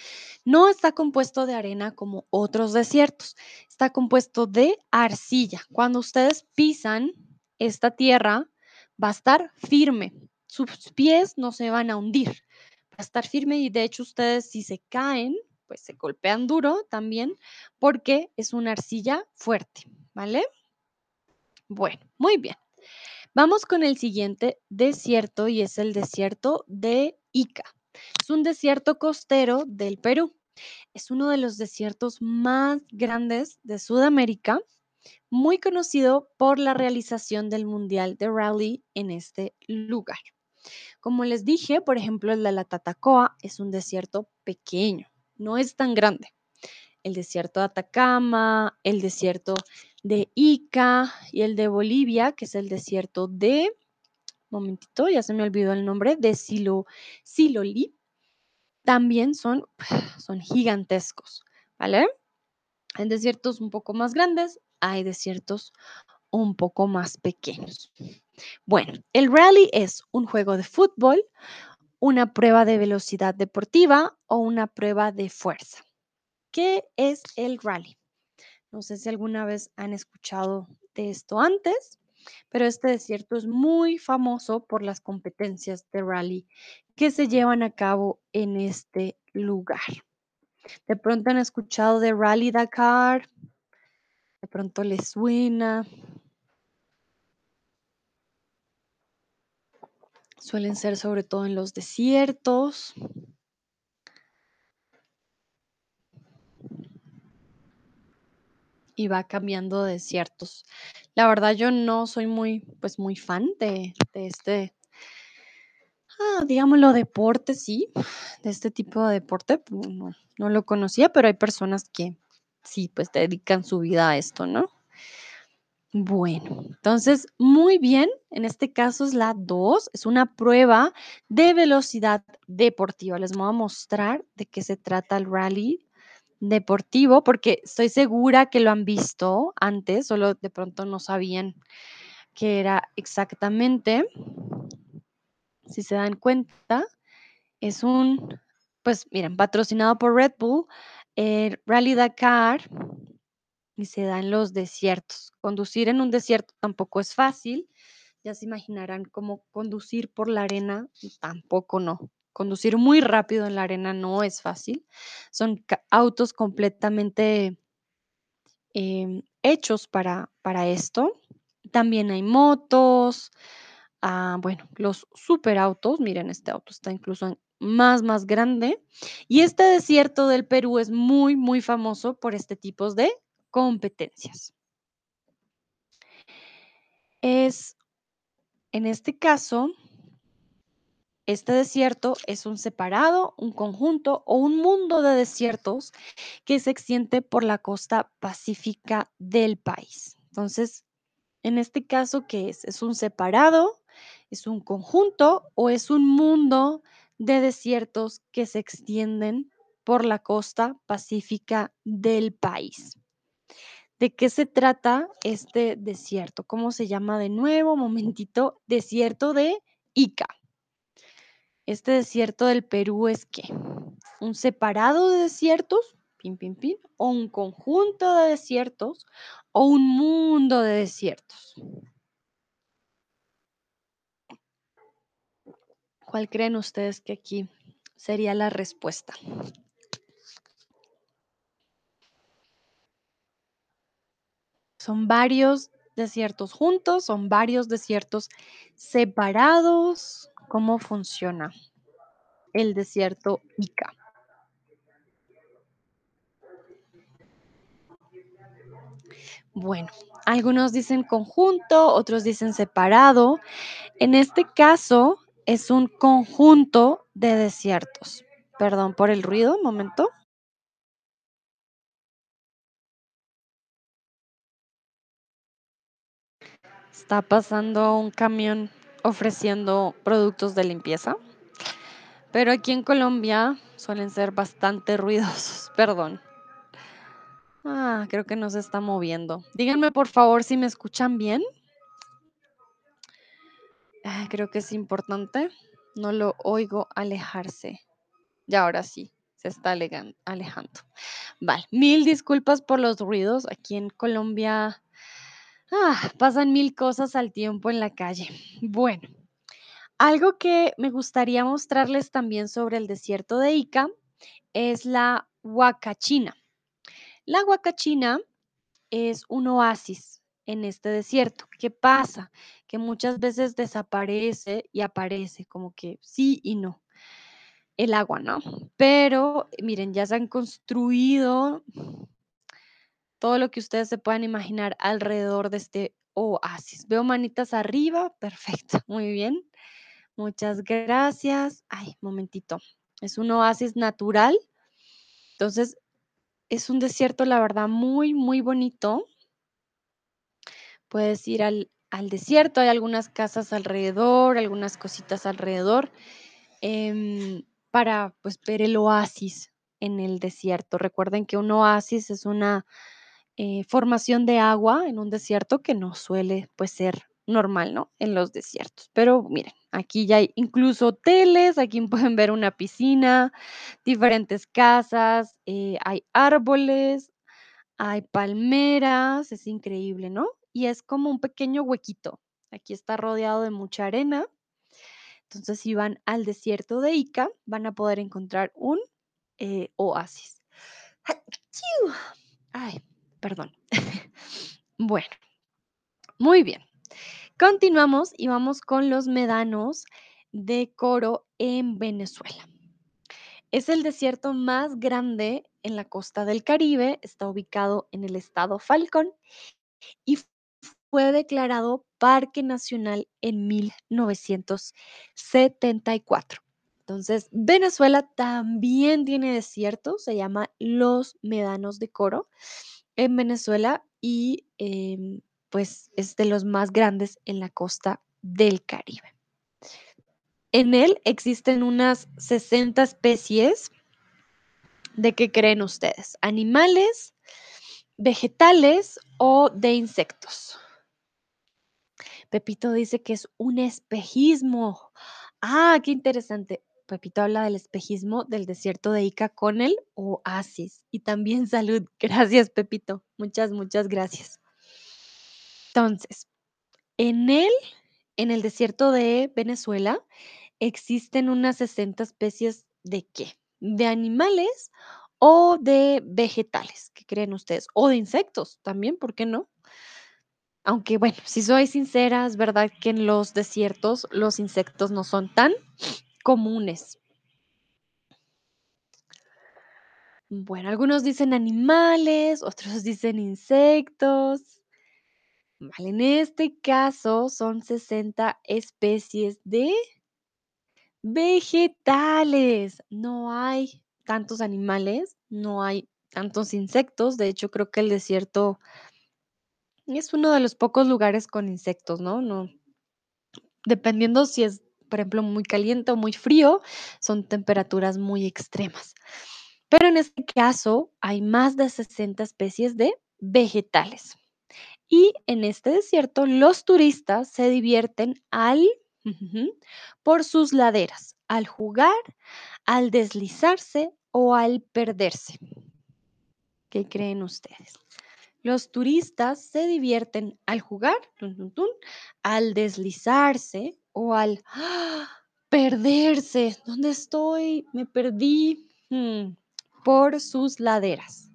no está compuesto de arena como otros desiertos, está compuesto de arcilla. Cuando ustedes pisan esta tierra, va a estar firme, sus pies no se van a hundir, va a estar firme y de hecho ustedes si se caen, pues se golpean duro también porque es una arcilla fuerte, ¿vale? Bueno, muy bien. Vamos con el siguiente desierto y es el desierto de Ica. Es un desierto costero del Perú. Es uno de los desiertos más grandes de Sudamérica, muy conocido por la realización del Mundial de Rally en este lugar. Como les dije, por ejemplo, el de la Tatacoa es un desierto pequeño, no es tan grande. El desierto de Atacama, el desierto de Ica y el de Bolivia, que es el desierto de, momentito, ya se me olvidó el nombre, de Silo, Silolí, también son, son gigantescos, ¿vale? Hay desiertos un poco más grandes, hay desiertos un poco más pequeños. Bueno, el rally es un juego de fútbol, una prueba de velocidad deportiva o una prueba de fuerza. ¿Qué es el rally? No sé si alguna vez han escuchado de esto antes, pero este desierto es muy famoso por las competencias de rally que se llevan a cabo en este lugar. De pronto han escuchado de Rally Dakar, de pronto les suena. Suelen ser sobre todo en los desiertos. Y va cambiando de desiertos. La verdad, yo no soy muy, pues muy fan de, de este, ah, digámoslo, deporte, sí, de este tipo de deporte. No, no lo conocía, pero hay personas que sí, pues dedican su vida a esto, ¿no? Bueno, entonces, muy bien, en este caso es la 2, es una prueba de velocidad deportiva. Les voy a mostrar de qué se trata el rally deportivo, porque estoy segura que lo han visto antes, solo de pronto no sabían qué era exactamente. Si se dan cuenta, es un, pues miren, patrocinado por Red Bull, el Rally Dakar y se da en los desiertos. Conducir en un desierto tampoco es fácil. Ya se imaginarán cómo conducir por la arena, tampoco no. Conducir muy rápido en la arena no es fácil. Son autos completamente em, hechos para, para esto. También hay motos, ah, bueno, los superautos. Miren, este auto está incluso más, más grande. Y este desierto del Perú es muy, muy famoso por este tipo de competencias. Es, en este caso, este desierto es un separado, un conjunto o un mundo de desiertos que se extiende por la costa pacífica del país. Entonces, en este caso, ¿qué es? ¿Es un separado, es un conjunto o es un mundo de desiertos que se extienden por la costa pacífica del país? ¿De qué se trata este desierto? ¿Cómo se llama de nuevo? Momentito, desierto de Ica. Este desierto del Perú es qué? ¿Un separado de desiertos? Pin, pin, pin. ¿O un conjunto de desiertos? ¿O un mundo de desiertos? ¿Cuál creen ustedes que aquí sería la respuesta? Son varios desiertos juntos, son varios desiertos separados. ¿Cómo funciona el desierto Ica? Bueno, algunos dicen conjunto, otros dicen separado. En este caso es un conjunto de desiertos. Perdón por el ruido, un momento. Está pasando un camión ofreciendo productos de limpieza, pero aquí en Colombia suelen ser bastante ruidosos. Perdón. Ah, creo que no se está moviendo. Díganme por favor si me escuchan bien. Ah, creo que es importante. No lo oigo alejarse. Y ahora sí, se está alejando. Vale, mil disculpas por los ruidos. Aquí en Colombia ah, pasan mil cosas al tiempo en la calle. Bueno, algo que me gustaría mostrarles también sobre el desierto de Ica es la Huacachina. La Huacachina es un oasis en este desierto. ¿Qué pasa? Que muchas veces desaparece y aparece, como que sí y no. el agua, ¿no? Pero miren, ya se han construido todo lo que ustedes se puedan imaginar alrededor de este oasis. Veo manitas arriba, perfecto, muy bien. Muchas gracias. Ay, momentito. Es un oasis natural. Entonces, es un desierto, la verdad, muy, muy bonito. Puedes ir al, al desierto, hay algunas casas alrededor, algunas cositas alrededor, em, para pues ver el oasis en el desierto. Recuerden que un oasis es una eh, formación de agua en un desierto que no suele pues ser normal, ¿no? En los desiertos. Pero miren, aquí ya hay incluso hoteles, aquí pueden ver una piscina, diferentes casas, eh, hay árboles, hay palmeras, es increíble, ¿no? Y es como un pequeño huequito. Aquí está rodeado de mucha arena. Entonces, si van al desierto de Ica, van a poder encontrar un eh, oasis. Ay, perdón. bueno, muy bien. Continuamos y vamos con los médanos de Coro en Venezuela. Es el desierto más grande en la costa del Caribe, está ubicado en el estado Falcón y fue declarado Parque Nacional en 1974. Entonces, Venezuela también tiene desiertos, se llama Los Médanos de Coro en Venezuela y em, pues es de los más grandes en la costa del Caribe. En él existen unas 60 especies. ¿De qué creen ustedes? ¿Animales, vegetales o de insectos? Pepito dice que es un espejismo. Ah, qué interesante. Pepito habla del espejismo del desierto de Ica con el oasis. Y también salud. Gracias, Pepito. Muchas, muchas gracias. Entonces, en él, en el desierto de Venezuela, existen unas 60 especies de qué? De animales o de vegetales, ¿qué creen ustedes? O de insectos también, ¿por qué no? Aunque bueno, si soy sincera, es verdad que en los desiertos los insectos no son tan comunes. Bueno, algunos dicen animales, otros dicen insectos. Vale, en este caso son 60 especies de vegetales. No hay tantos animales, no hay tantos insectos. De hecho, creo que el desierto es uno de los pocos lugares con insectos, ¿no? No. Dependiendo si es, por ejemplo, muy caliente o muy frío, son temperaturas muy extremas. Pero en este caso hay más de 60 especies de vegetales. Y en este desierto los turistas se divierten al por sus laderas, al jugar, al deslizarse o al perderse. ¿Qué creen ustedes? Los turistas se divierten al jugar, al deslizarse o al perderse. ¿Dónde estoy? Me perdí. Hmm, por sus laderas.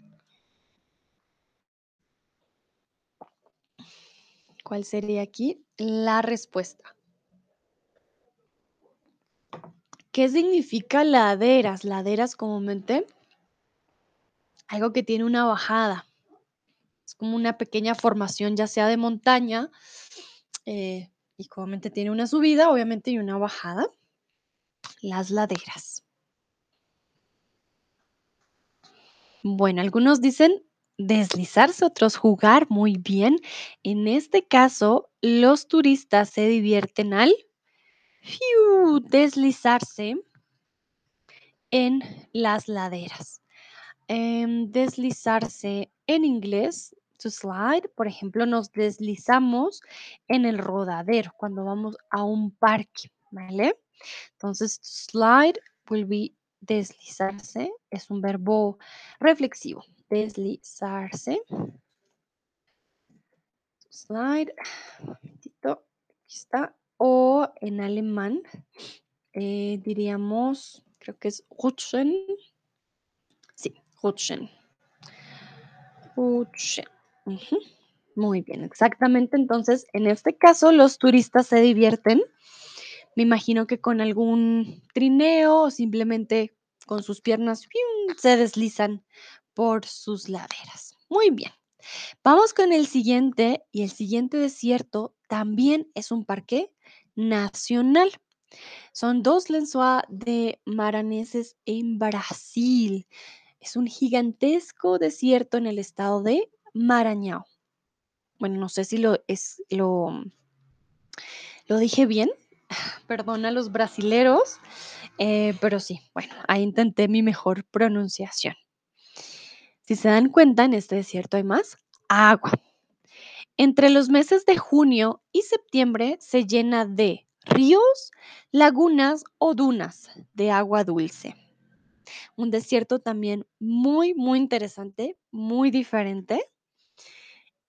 ¿Cuál sería aquí la respuesta? ¿Qué significa laderas? Laderas comúnmente algo que tiene una bajada. Es como una pequeña formación, ya sea de montaña, eh, y comúnmente tiene una subida, obviamente, y una bajada. Las laderas. Bueno, algunos dicen deslizarse, otros jugar muy bien. En este caso, los turistas se divierten al deslizarse en las laderas. Em, deslizarse en inglés, slide, por ejemplo, nos deslizamos en el rodadero cuando vamos a un parque, ¿vale? Entonces, slide will be deslizarse, es un verbo reflexivo, deslizarse. Slide, aquí está. O en alemán eh, diríamos, creo que es rutschen. Sí, rutschen. Rutschen. Muy bien, exactamente. Entonces, en este caso, los turistas se divierten Me imagino que con algún trineo o simplemente con sus piernas se deslizan por sus laderas. Muy bien. Vamos con el siguiente y el siguiente desierto también es un parque nacional. Son dos lençóis de Maraneses en Brasil. Es un gigantesco desierto en el estado de Maranhão. Bueno, no sé si lo es lo lo dije bien. Perdón a los brasileros, eh, pero sí, bueno, ahí intenté mi mejor pronunciación. Si se dan cuenta, en este desierto hay más agua. Entre los meses de junio y septiembre se llena de ríos, lagunas o dunas de agua dulce. Un desierto también muy, muy interesante, muy diferente.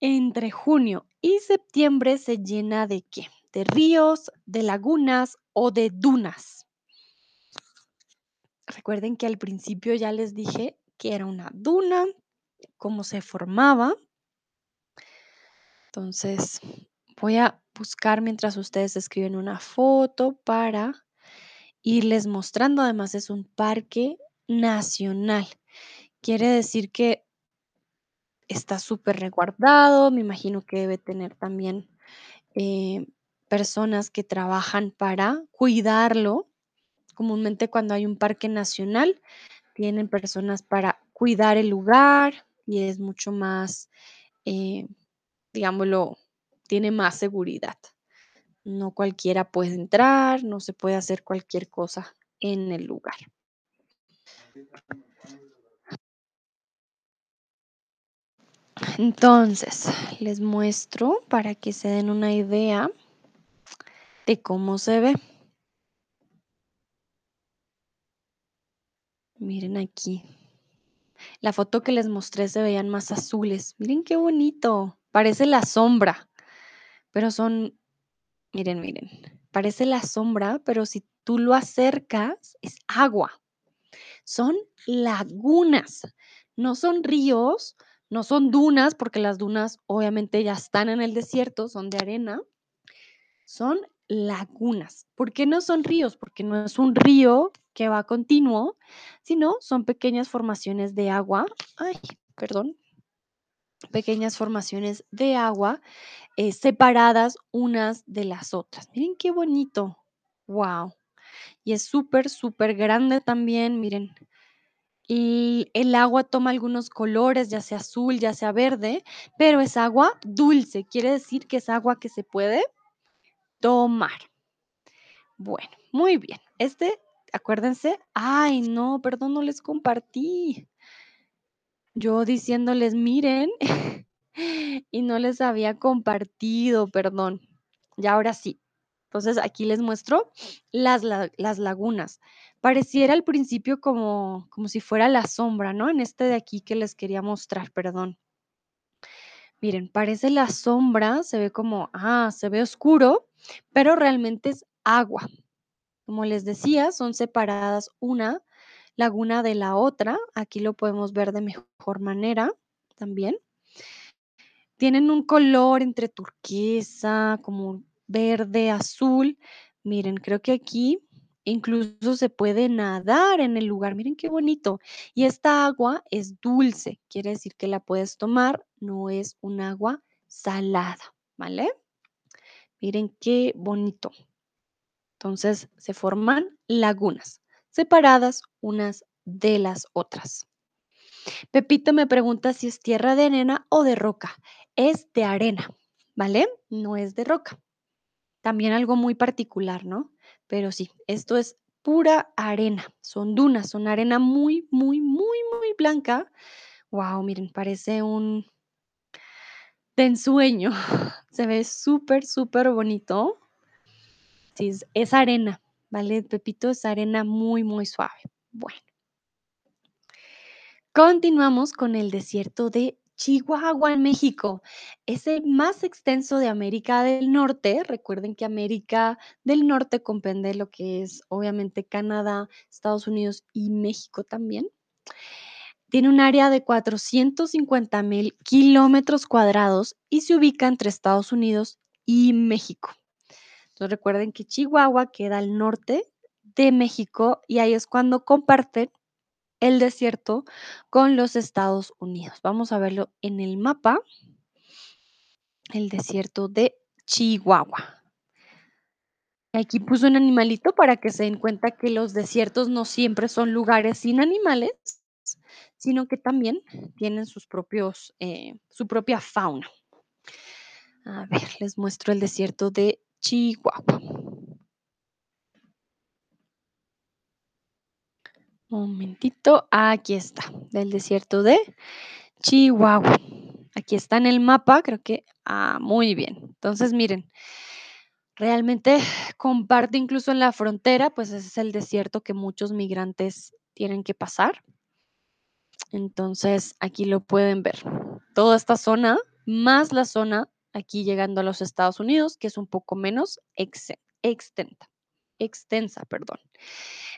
Entre junio y septiembre se llena de qué? De ríos, de lagunas o de dunas. Recuerden que al principio ya les dije que era una duna, cómo se formaba. Entonces, voy a buscar mientras ustedes escriben una foto para irles mostrando. Además, es un parque nacional. Quiere decir que está súper resguardado. Me imagino que debe tener también eh, personas que trabajan para cuidarlo. Comúnmente cuando hay un parque nacional, tienen personas para cuidar el lugar y es mucho más, eh, digámoslo, tiene más seguridad. No cualquiera puede entrar, no se puede hacer cualquier cosa en el lugar. Entonces, les muestro para que se den una idea de cómo se ve. Miren aquí. La foto que les mostré se veían más azules. Miren qué bonito. Parece la sombra, pero son, miren, miren, parece la sombra, pero si tú lo acercas, es agua. Son lagunas, no son ríos, no son dunas, porque las dunas obviamente ya están en el desierto, son de arena. Son lagunas. ¿Por qué no son ríos? Porque no es un río que va continuo, sino son pequeñas formaciones de agua. Ay, perdón. Pequeñas formaciones de agua eh, separadas unas de las otras. Miren qué bonito. Wow. Y es súper, súper grande también. Miren, y el agua toma algunos colores, ya sea azul, ya sea verde, pero es agua dulce. Quiere decir que es agua que se puede tomar. Bueno, muy bien. Este, acuérdense. Ay, no, perdón, no les compartí. Yo diciéndoles, miren, y no les había compartido, perdón. Ya ahora sí. Entonces aquí les muestro las, la- las lagunas. Pareciera al principio como, como si fuera la sombra, ¿no? En este de aquí que les quería mostrar, perdón. Miren, parece la sombra, se ve como, ah, se ve oscuro, pero realmente es agua. Como les decía, son separadas una laguna de la otra. Aquí lo podemos ver de mejor manera también. Tienen un color entre turquesa, como verde, azul. Miren, creo que aquí incluso se puede nadar en el lugar. Miren qué bonito. Y esta agua es dulce, quiere decir que la puedes tomar, no es un agua salada, ¿vale? Miren qué bonito. Entonces se forman lagunas, separadas unas de las otras. Pepito me pregunta si es tierra de arena o de roca. Es de arena, ¿vale? No es de roca. También algo muy particular, ¿no? Pero sí, esto es pura arena. Son dunas, son arena muy, muy, muy, muy blanca. Wow, miren, parece un de ensueño. Se ve súper, súper bonito. Sí, es, arena, ¿vale? Pepito es arena muy, muy suave. Bueno. Continuamos con el desierto de Chihuahua en México. Es el más extenso de América del Norte. Recuerden que América del Norte comprende lo que es obviamente Canadá, Estados Unidos y México también. Tiene un área de 450 mil kilómetros cuadrados y se ubica entre Estados Unidos y México. Entonces recuerden que Chihuahua queda al norte de México y ahí es cuando comparten el desierto con los Estados Unidos. Vamos a verlo en el mapa. El desierto de Chihuahua. Aquí puse un animalito para que se den cuenta que los desiertos no siempre son lugares sin animales, sino que también tienen sus propios, eh, su propia fauna. A ver, les muestro el desierto de Chihuahua. Momentito, aquí está, del desierto de Chihuahua. Aquí está en el mapa, creo que, ah, muy bien. Entonces, miren, realmente comparte incluso en la frontera, pues ese es el desierto que muchos migrantes tienen que pasar. Entonces, aquí lo pueden ver. Toda esta zona, más la zona aquí llegando a los Estados Unidos, que es un poco menos exe- extenta, extensa, perdón.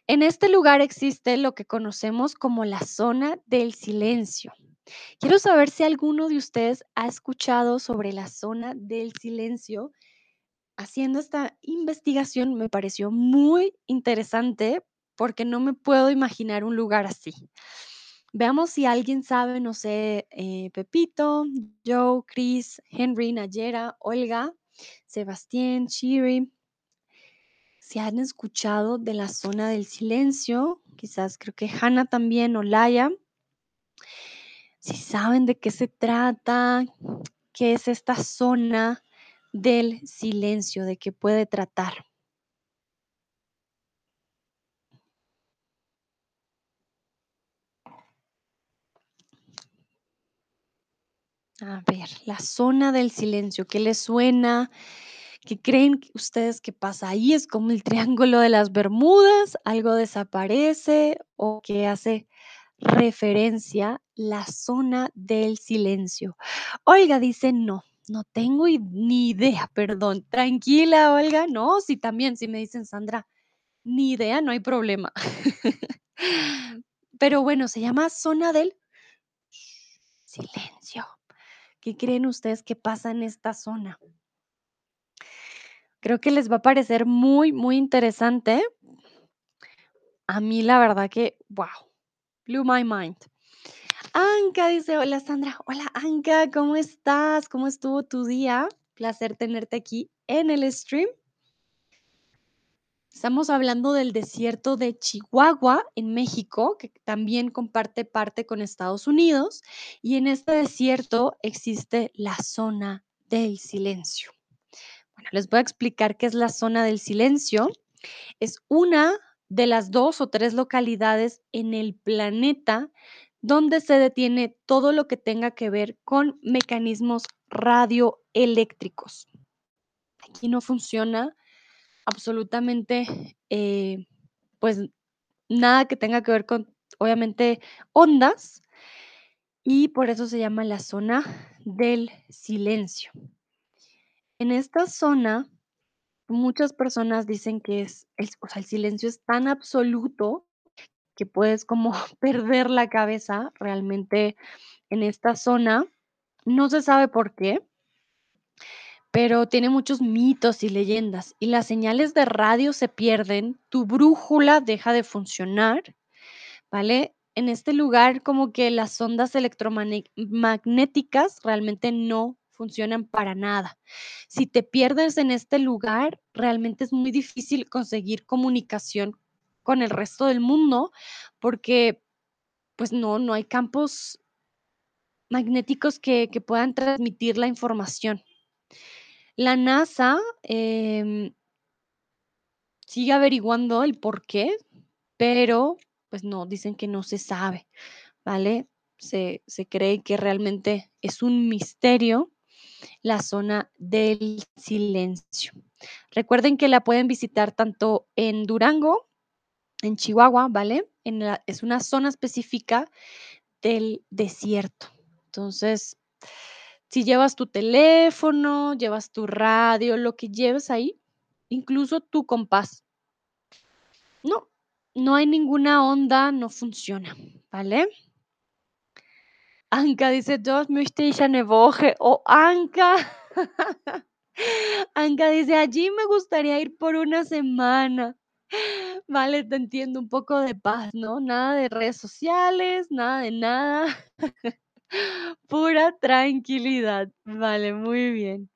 En este lugar existe lo que conocemos como la zona del silencio. Quiero saber si alguno de ustedes ha escuchado sobre la zona del silencio. Haciendo esta investigación me pareció muy interesante porque no me puedo imaginar un lugar así. Veamos si alguien sabe, no sé, eh, Pepito, Joe, Chris, Henry, Nayera, Olga, Sebastián, Shiri, si han escuchado de la zona del silencio, quizás creo que Hannah también, Olaya, si saben de qué se trata, qué es esta zona del silencio, de qué puede tratar. A ver, la zona del silencio, ¿qué les suena? ¿Qué creen ustedes que pasa ahí? ¿Es como el triángulo de las Bermudas? ¿Algo desaparece o qué hace referencia la zona del silencio? Olga dice, no, no tengo ni idea, perdón. Tranquila, Olga. No, sí, también, si me dicen, Sandra, ni idea, no hay problema. Pero bueno, se llama zona del silencio. ¿Qué creen ustedes que pasa en esta zona? Creo que les va a parecer muy, muy interesante. A mí la verdad que, wow, blew my mind. Anka dice, hola Sandra, hola Anka, ¿cómo estás? ¿Cómo estuvo tu día? Placer tenerte aquí en el stream. Estamos hablando del desierto de Chihuahua en México, que también comparte parte con Estados Unidos, y en este desierto existe la zona del silencio. Les voy a explicar qué es la zona del silencio. Es una de las dos o tres localidades en el planeta donde se detiene todo lo que tenga que ver con mecanismos radioeléctricos. Aquí no funciona absolutamente, eh, pues nada que tenga que ver con, obviamente, ondas y por eso se llama la zona del silencio. En esta zona Muchas personas dicen que es el el silencio es tan absoluto que puedes como perder la cabeza realmente en esta zona. No se sabe por qué, pero tiene muchos mitos y leyendas, y las señales de radio se pierden, tu brújula deja de funcionar, ¿vale? En este lugar como que las ondas electromagnéticas realmente no funcionan para nada. Si te pierdes en este lugar, realmente es muy difícil conseguir comunicación con el resto del mundo porque pues no, no hay campos magnéticos que, que puedan transmitir la información. La NASA em, sigue averiguando el por qué, pero pues no, dicen que no se sabe. ¿vale? Se, se cree que realmente es un misterio la zona del silencio. Recuerden que la pueden visitar tanto en Durango, en Chihuahua, ¿vale? En la- es una zona específica del desierto. Entonces, si llevas tu teléfono, llevas tu radio, lo que lleves ahí, incluso tu compás, no, no hay ninguna onda, no funciona, ¿vale? Anka dice: „Dort möchte ich eine Woche.“ Oh, Anka. Anka dice: "Allí me gustaría ir por una semana". Vale, te entiendo, un poco de paz, ¿no? Nada de redes sociales, nada de nada. Pura tranquilidad. Vale, muy bien.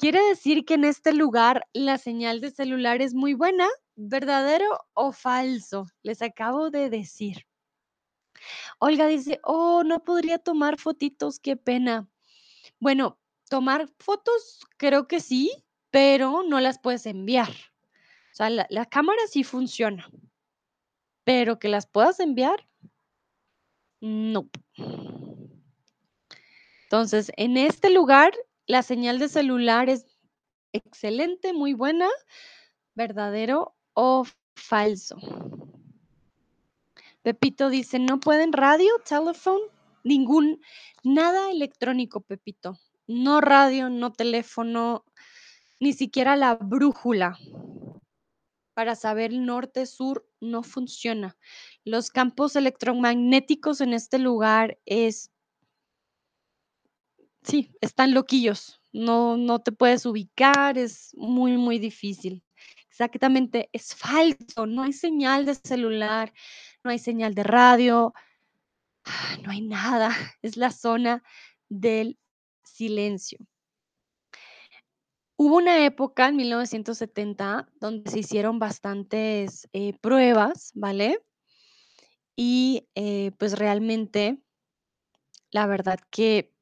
¿Quiere decir que en este lugar la señal de celular es muy buena? ¿Verdadero o falso? Les acabo de decir. Olga dice: "Oh, no podría tomar fotitos, qué pena". Bueno, tomar fotos creo que sí, pero no las puedes enviar. O sea, la cámara sí funciona. Pero que las puedas enviar no. Entonces, en este lugar, la señal de celular es excelente, muy buena, ¿verdadero o falso? Pepito dice: "¿No pueden radio, telephone?". Ningún nada electrónico, Pepito. No radio, no teléfono, ni siquiera la brújula para saber norte, sur, no funciona. Los campos electromagnéticos en este lugar es sí, están loquillos. No no te puedes ubicar, es muy, muy difícil. Exactamente, es falso, no hay señal de celular, no hay señal de radio, no hay nada, es la zona del silencio. Hubo una época en 1970 donde se hicieron bastantes, eh, pruebas, ¿vale? Y, eh, pues, realmente, la verdad que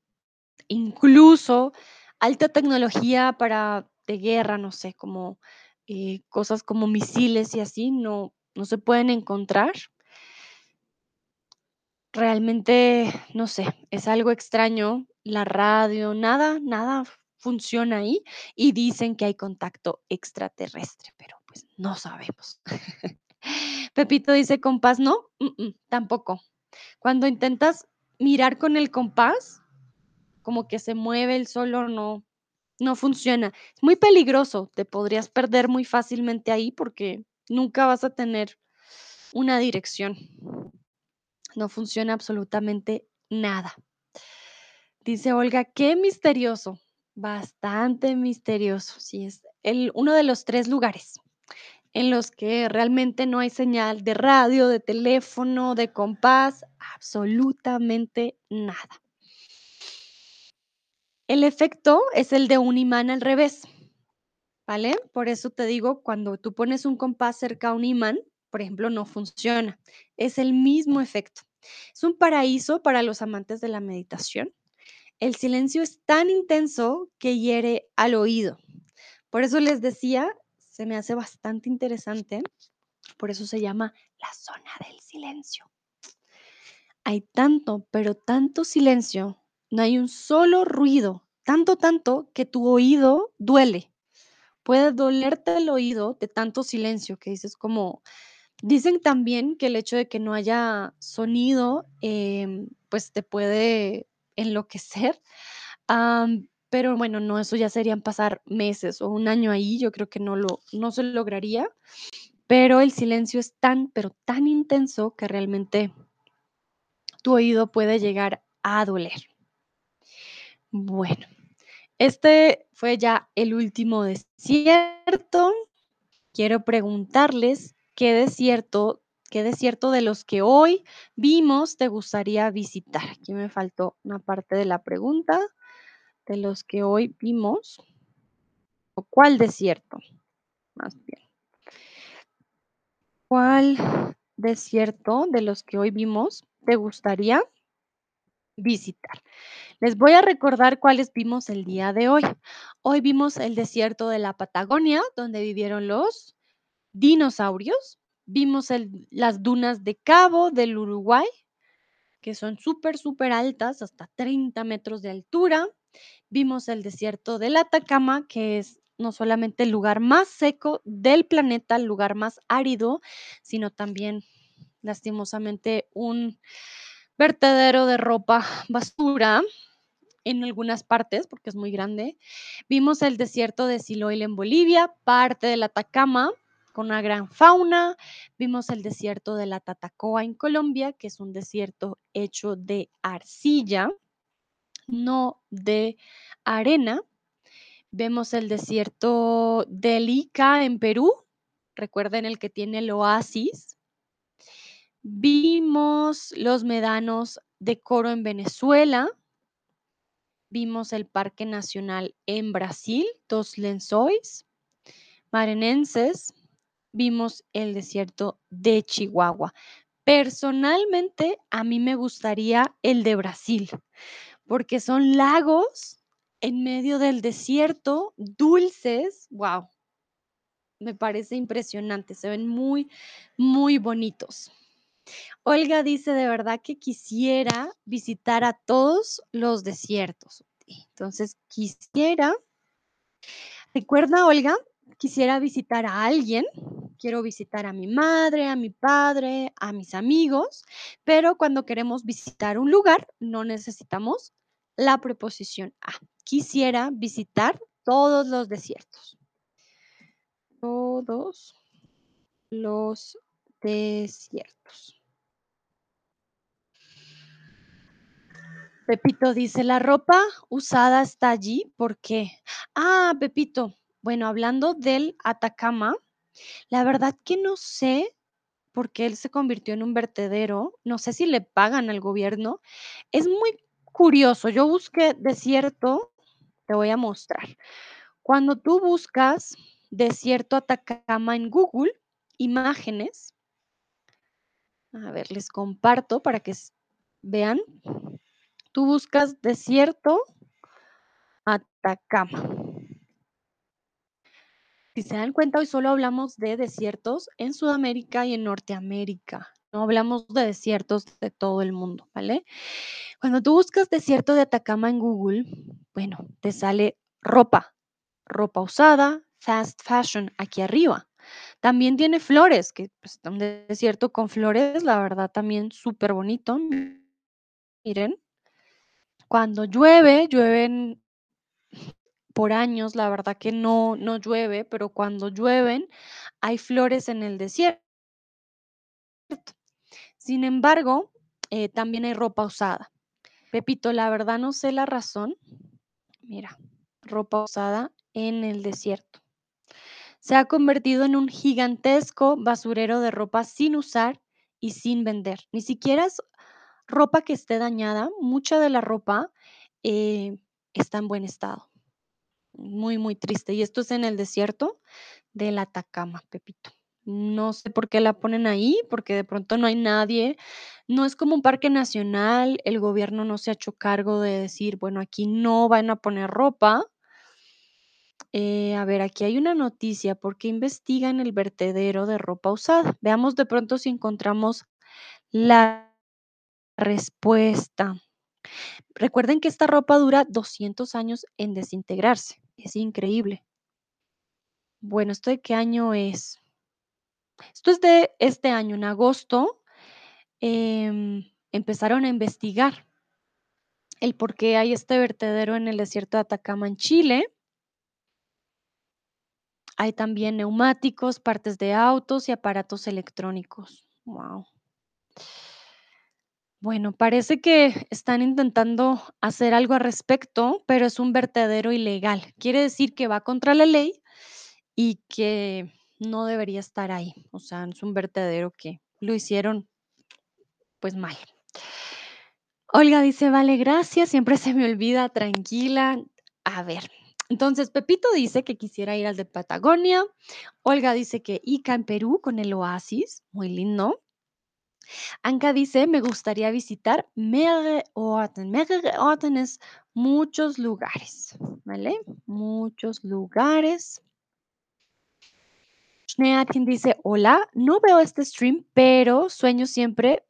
incluso alta tecnología para de guerra, no sé, como, eh, cosas como misiles y así, no no se pueden encontrar. Realmente, no sé, es algo extraño, la radio, nada, nada funciona ahí, y dicen que hay contacto extraterrestre, pero, pues, no sabemos. Pepito dice: "Compás, no, tampoco". Cuando intentas mirar con el compás, como que se mueve él solo, no no funciona. Es muy peligroso, te podrías perder muy fácilmente ahí, porque nunca vas a tener una dirección. No funciona absolutamente nada. Dice Olga: "Qué misterioso". Bastante misterioso. Sí, es el uno de los 3 lugares en los que realmente no hay señal de radio, de teléfono, de compás, absolutamente nada. El efecto es el de un imán al revés, ¿vale? Por eso te digo, cuando tú pones un compás cerca a un imán, por ejemplo, no funciona. Es el mismo efecto. Es un paraíso para los amantes de la meditación. El silencio es tan intenso que hiere al oído. Por eso les decía, se me hace bastante interesante, por eso se llama la zona del silencio. Hay tanto, pero tanto silencio, no hay un solo ruido, tanto, tanto que tu oído duele. Puede dolerte el oído de tanto silencio, que dices como dicen también que el hecho de que no haya sonido, em, pues, te puede enloquecer, pero bueno, no, eso ya serían pasar meses o un año ahí, yo creo que no lo no se lograría, pero el silencio es tan, pero tan intenso que realmente tu oído puede llegar a doler. Bueno, este fue ya el último desierto. Quiero preguntarles, ¿qué desierto qué desierto de los que hoy vimos te gustaría visitar? Aquí me faltó una parte de la pregunta, de los que hoy vimos. ¿O cuál desierto? Más bien. ¿Cuál desierto de los que hoy vimos te gustaría visitar? Les voy a recordar cuáles vimos el día de hoy. Hoy vimos el desierto de la Patagonia, donde vivieron los dinosaurios. Vimos las dunas de Cabo del Uruguay, que son súper, superaltas, hasta 30 metros de altura. Vimos el desierto del Atacama, que es no solamente el lugar más seco del planeta, el lugar más árido, sino también, lastimosamente, un vertedero de ropa basura en algunas partes, porque es muy grande. Vimos el desierto de Siloil en Bolivia, parte del Atacama, con una gran fauna. Vimos el desierto de la Tatacoa en Colombia, que es un desierto hecho de arcilla, no de arena. Vemos el desierto del Ica en Perú, recuerden el que tiene el oasis. Vimos los médanos de Coro en Venezuela. Vimos el Parque Nacional en Brasil, Dos Lençóis Maranhenses. Vimos el desierto de Chihuahua. Personalmente, a mí me gustaría el de Brasil, porque son lagos en medio del desierto, dulces, guau. Me parece impresionante, se ven muy, muy bonitos. Olga dice: "De verdad que quisiera visitar a todos los desiertos". Entonces, quisiera recuerda, Olga, quisiera visitar a alguien, quiero visitar a mi madre, a mi padre, a mis amigos, pero cuando queremos visitar un lugar, no necesitamos la preposición a. Quisiera visitar todos los desiertos. Todos los desiertos. Pepito dice: "La ropa usada está allí, ¿por qué?". Ah, Pepito, bueno, hablando del Atacama, la verdad que no sé por qué él se convirtió en un vertedero, no sé si le pagan al gobierno. Es muy curioso, yo busqué desierto, te voy a mostrar. Cuando tú buscas desierto Atacama en Google, imágenes a ver, les comparto para que vean. Tú buscas desierto Atacama. Si se dan cuenta, hoy solo hablamos de desiertos en Sudamérica y en Norteamérica, no hablamos de desiertos de todo el mundo, ¿vale? Cuando tú buscas desierto de Atacama en Google, bueno, te sale ropa, ropa usada, fast fashion aquí arriba. También tiene flores, que, pues, un desierto con flores, la verdad también superbonito. Miren. Cuando llueve, llueven por años, la verdad que no no llueve, pero cuando llueven, hay flores en el desierto. Sin embargo, eh, también hay ropa usada. Pepito, la verdad no sé la razón. Mira, ropa usada en el desierto. Se ha convertido en un gigantesco basurero de ropa sin usar y sin vender. Ni siquiera es ropa que esté dañada, mucha de la ropa, eh, está en buen estado. Muy, muy triste. Y esto es en el desierto del Atacama, Pepito. No sé por qué la ponen ahí, porque de pronto no hay nadie. No es como un parque nacional, el gobierno no se ha hecho cargo de decir, bueno, aquí no van a poner ropa. Eh, a ver, aquí hay una noticia, ¿por qué investigan el vertedero de ropa usada? Veamos de pronto si encontramos la respuesta. Recuerden que esta ropa dura 200 años en desintegrarse, es increíble. Bueno, ¿esto de qué año es? Esto es de este año, en agosto, em, empezaron a investigar el por qué hay este vertedero en el desierto de Atacama, en Chile. Hay también neumáticos, partes de autos y aparatos electrónicos. Guau. Bueno, parece que están intentando hacer algo al respecto, pero es un vertedero ilegal. Quiere decir que va contra la ley y que no debería estar ahí. O sea, es un vertedero que lo hicieron, pues, mal. Olga dice: "Vale, gracias, siempre se me olvida, tranquila". A ver, entonces, Pepito dice que quisiera ir al de Patagonia, Olga dice que Ica en Perú con el oasis, muy lindo. Anka dice: "Me gustaría visitar mehrere Orten". Mehrere es muchos lugares, ¿vale? Muchos lugares. Schneeatin dice: "Hola, no veo este stream, pero sueño siempre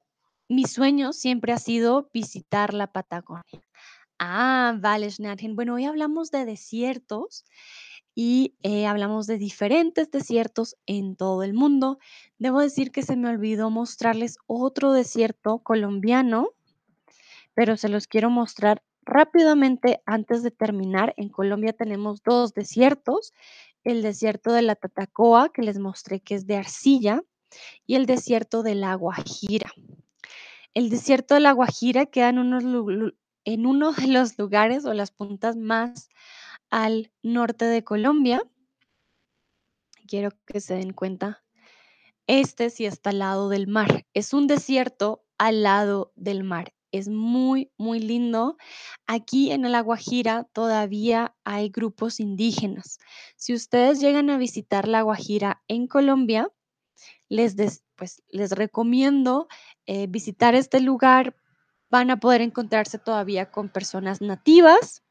mi sueño siempre ha sido visitar la Patagonia". Ah, vale, Schneeatin. Bueno, hoy hablamos de desiertos y, eh, hablamos de diferentes desiertos en todo el mundo. Debo decir que se me olvidó mostrarles otro desierto colombiano, pero se los quiero mostrar rápidamente antes de terminar. En Colombia tenemos 2 desiertos, el desierto de la Tatacoa, que les mostré que es de arcilla, y el desierto de la Guajira. El desierto de la Guajira queda en en uno de los lugares o las puntas más al norte de Colombia. Quiero que se den cuenta, este sí está al lado del mar, es un desierto al lado del mar. Es muy, muy lindo. Aquí en La Guajira todavía hay grupos indígenas. Si ustedes llegan a visitar La Guajira en Colombia, les, des- pues, les recomiendo eh, visitar este lugar. Van a poder encontrarse todavía con personas nativas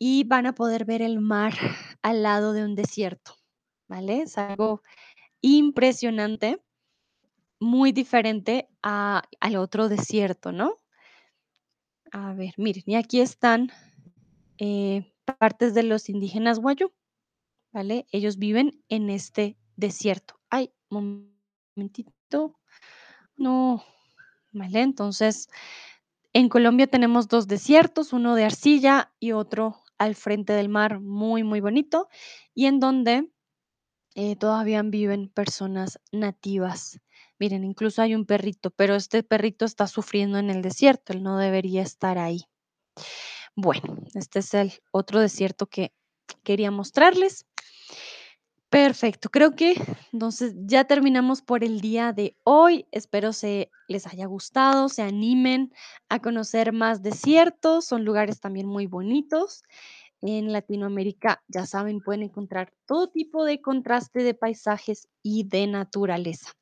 y van a poder ver el mar al lado de un desierto, ¿vale? Es algo impresionante, muy diferente a- al otro desierto, ¿no? A ver, miren, y aquí están eh, partes de los indígenas Wayuu, ¿vale? Ellos viven en este desierto. Ay, momentito. No, ¿vale? Entonces, en Colombia tenemos dos desiertos, uno de arcilla y otro al frente del mar, muy, muy bonito, y en donde eh, todavía viven personas nativas. Miren, incluso hay un perrito, pero este perrito está sufriendo en el desierto, él no debería estar ahí. Bueno, este es el otro desierto que quería mostrarles. Perfecto, creo que entonces ya terminamos por el día de hoy. Espero se les haya gustado, se animen a conocer más desiertos, son lugares también muy bonitos. En Latinoamérica, ya saben, pueden encontrar todo tipo de contraste de paisajes y de naturaleza.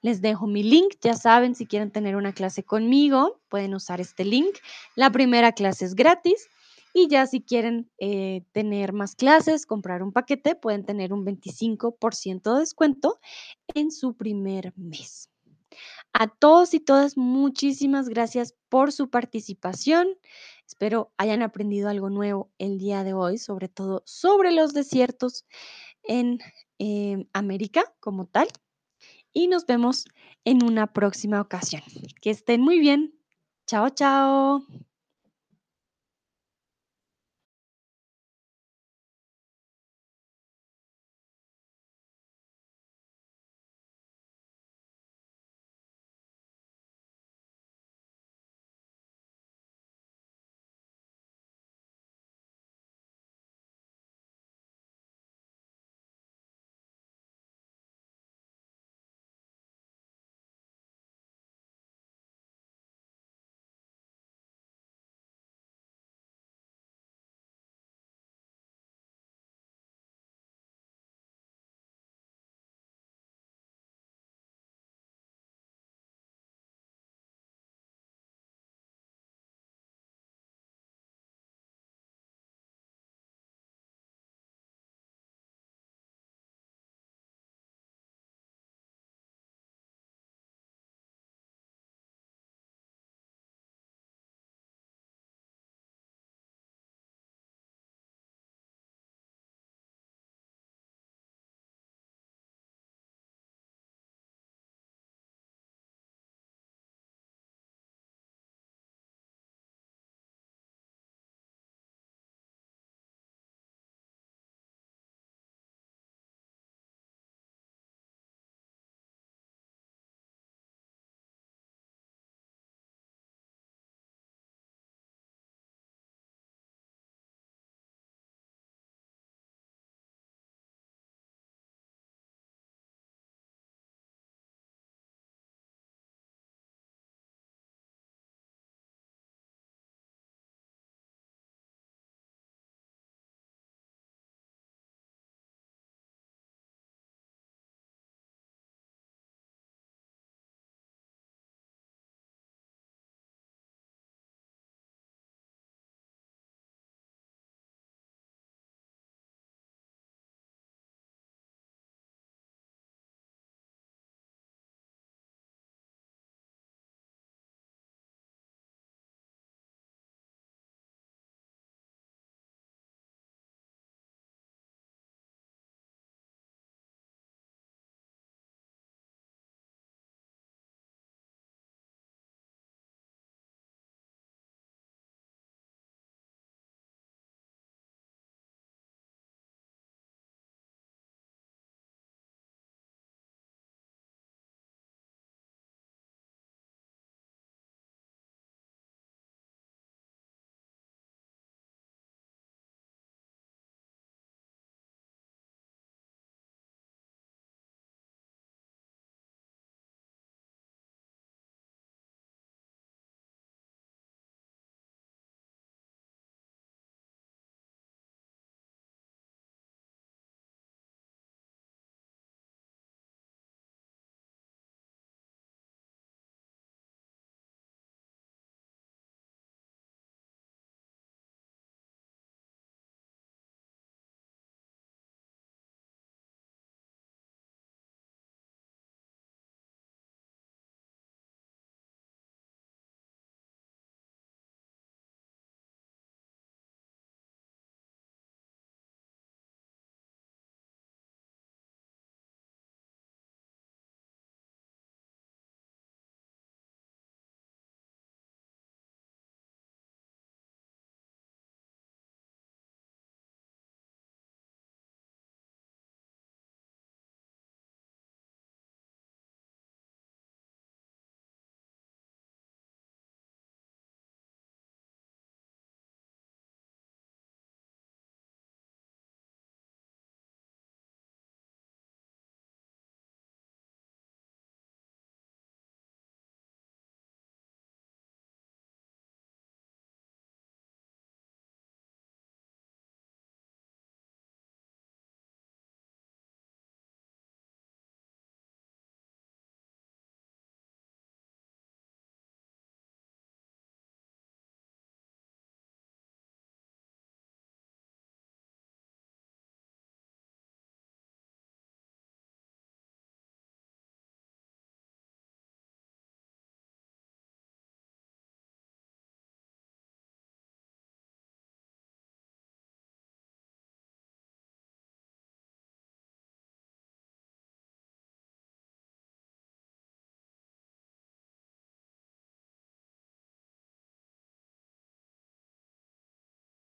Les dejo mi link, ya saben, si quieren tener una clase conmigo, pueden usar este link. La primera clase es gratis y ya si quieren eh, tener más clases, comprar un paquete, pueden tener un 25% de descuento en su primer mes. A todos y todas, muchísimas gracias por su participación. Espero hayan aprendido algo nuevo el día de hoy, sobre todo sobre los desiertos en eh, América como tal y nos vemos en una próxima ocasión. Que estén muy bien. Chao, chao.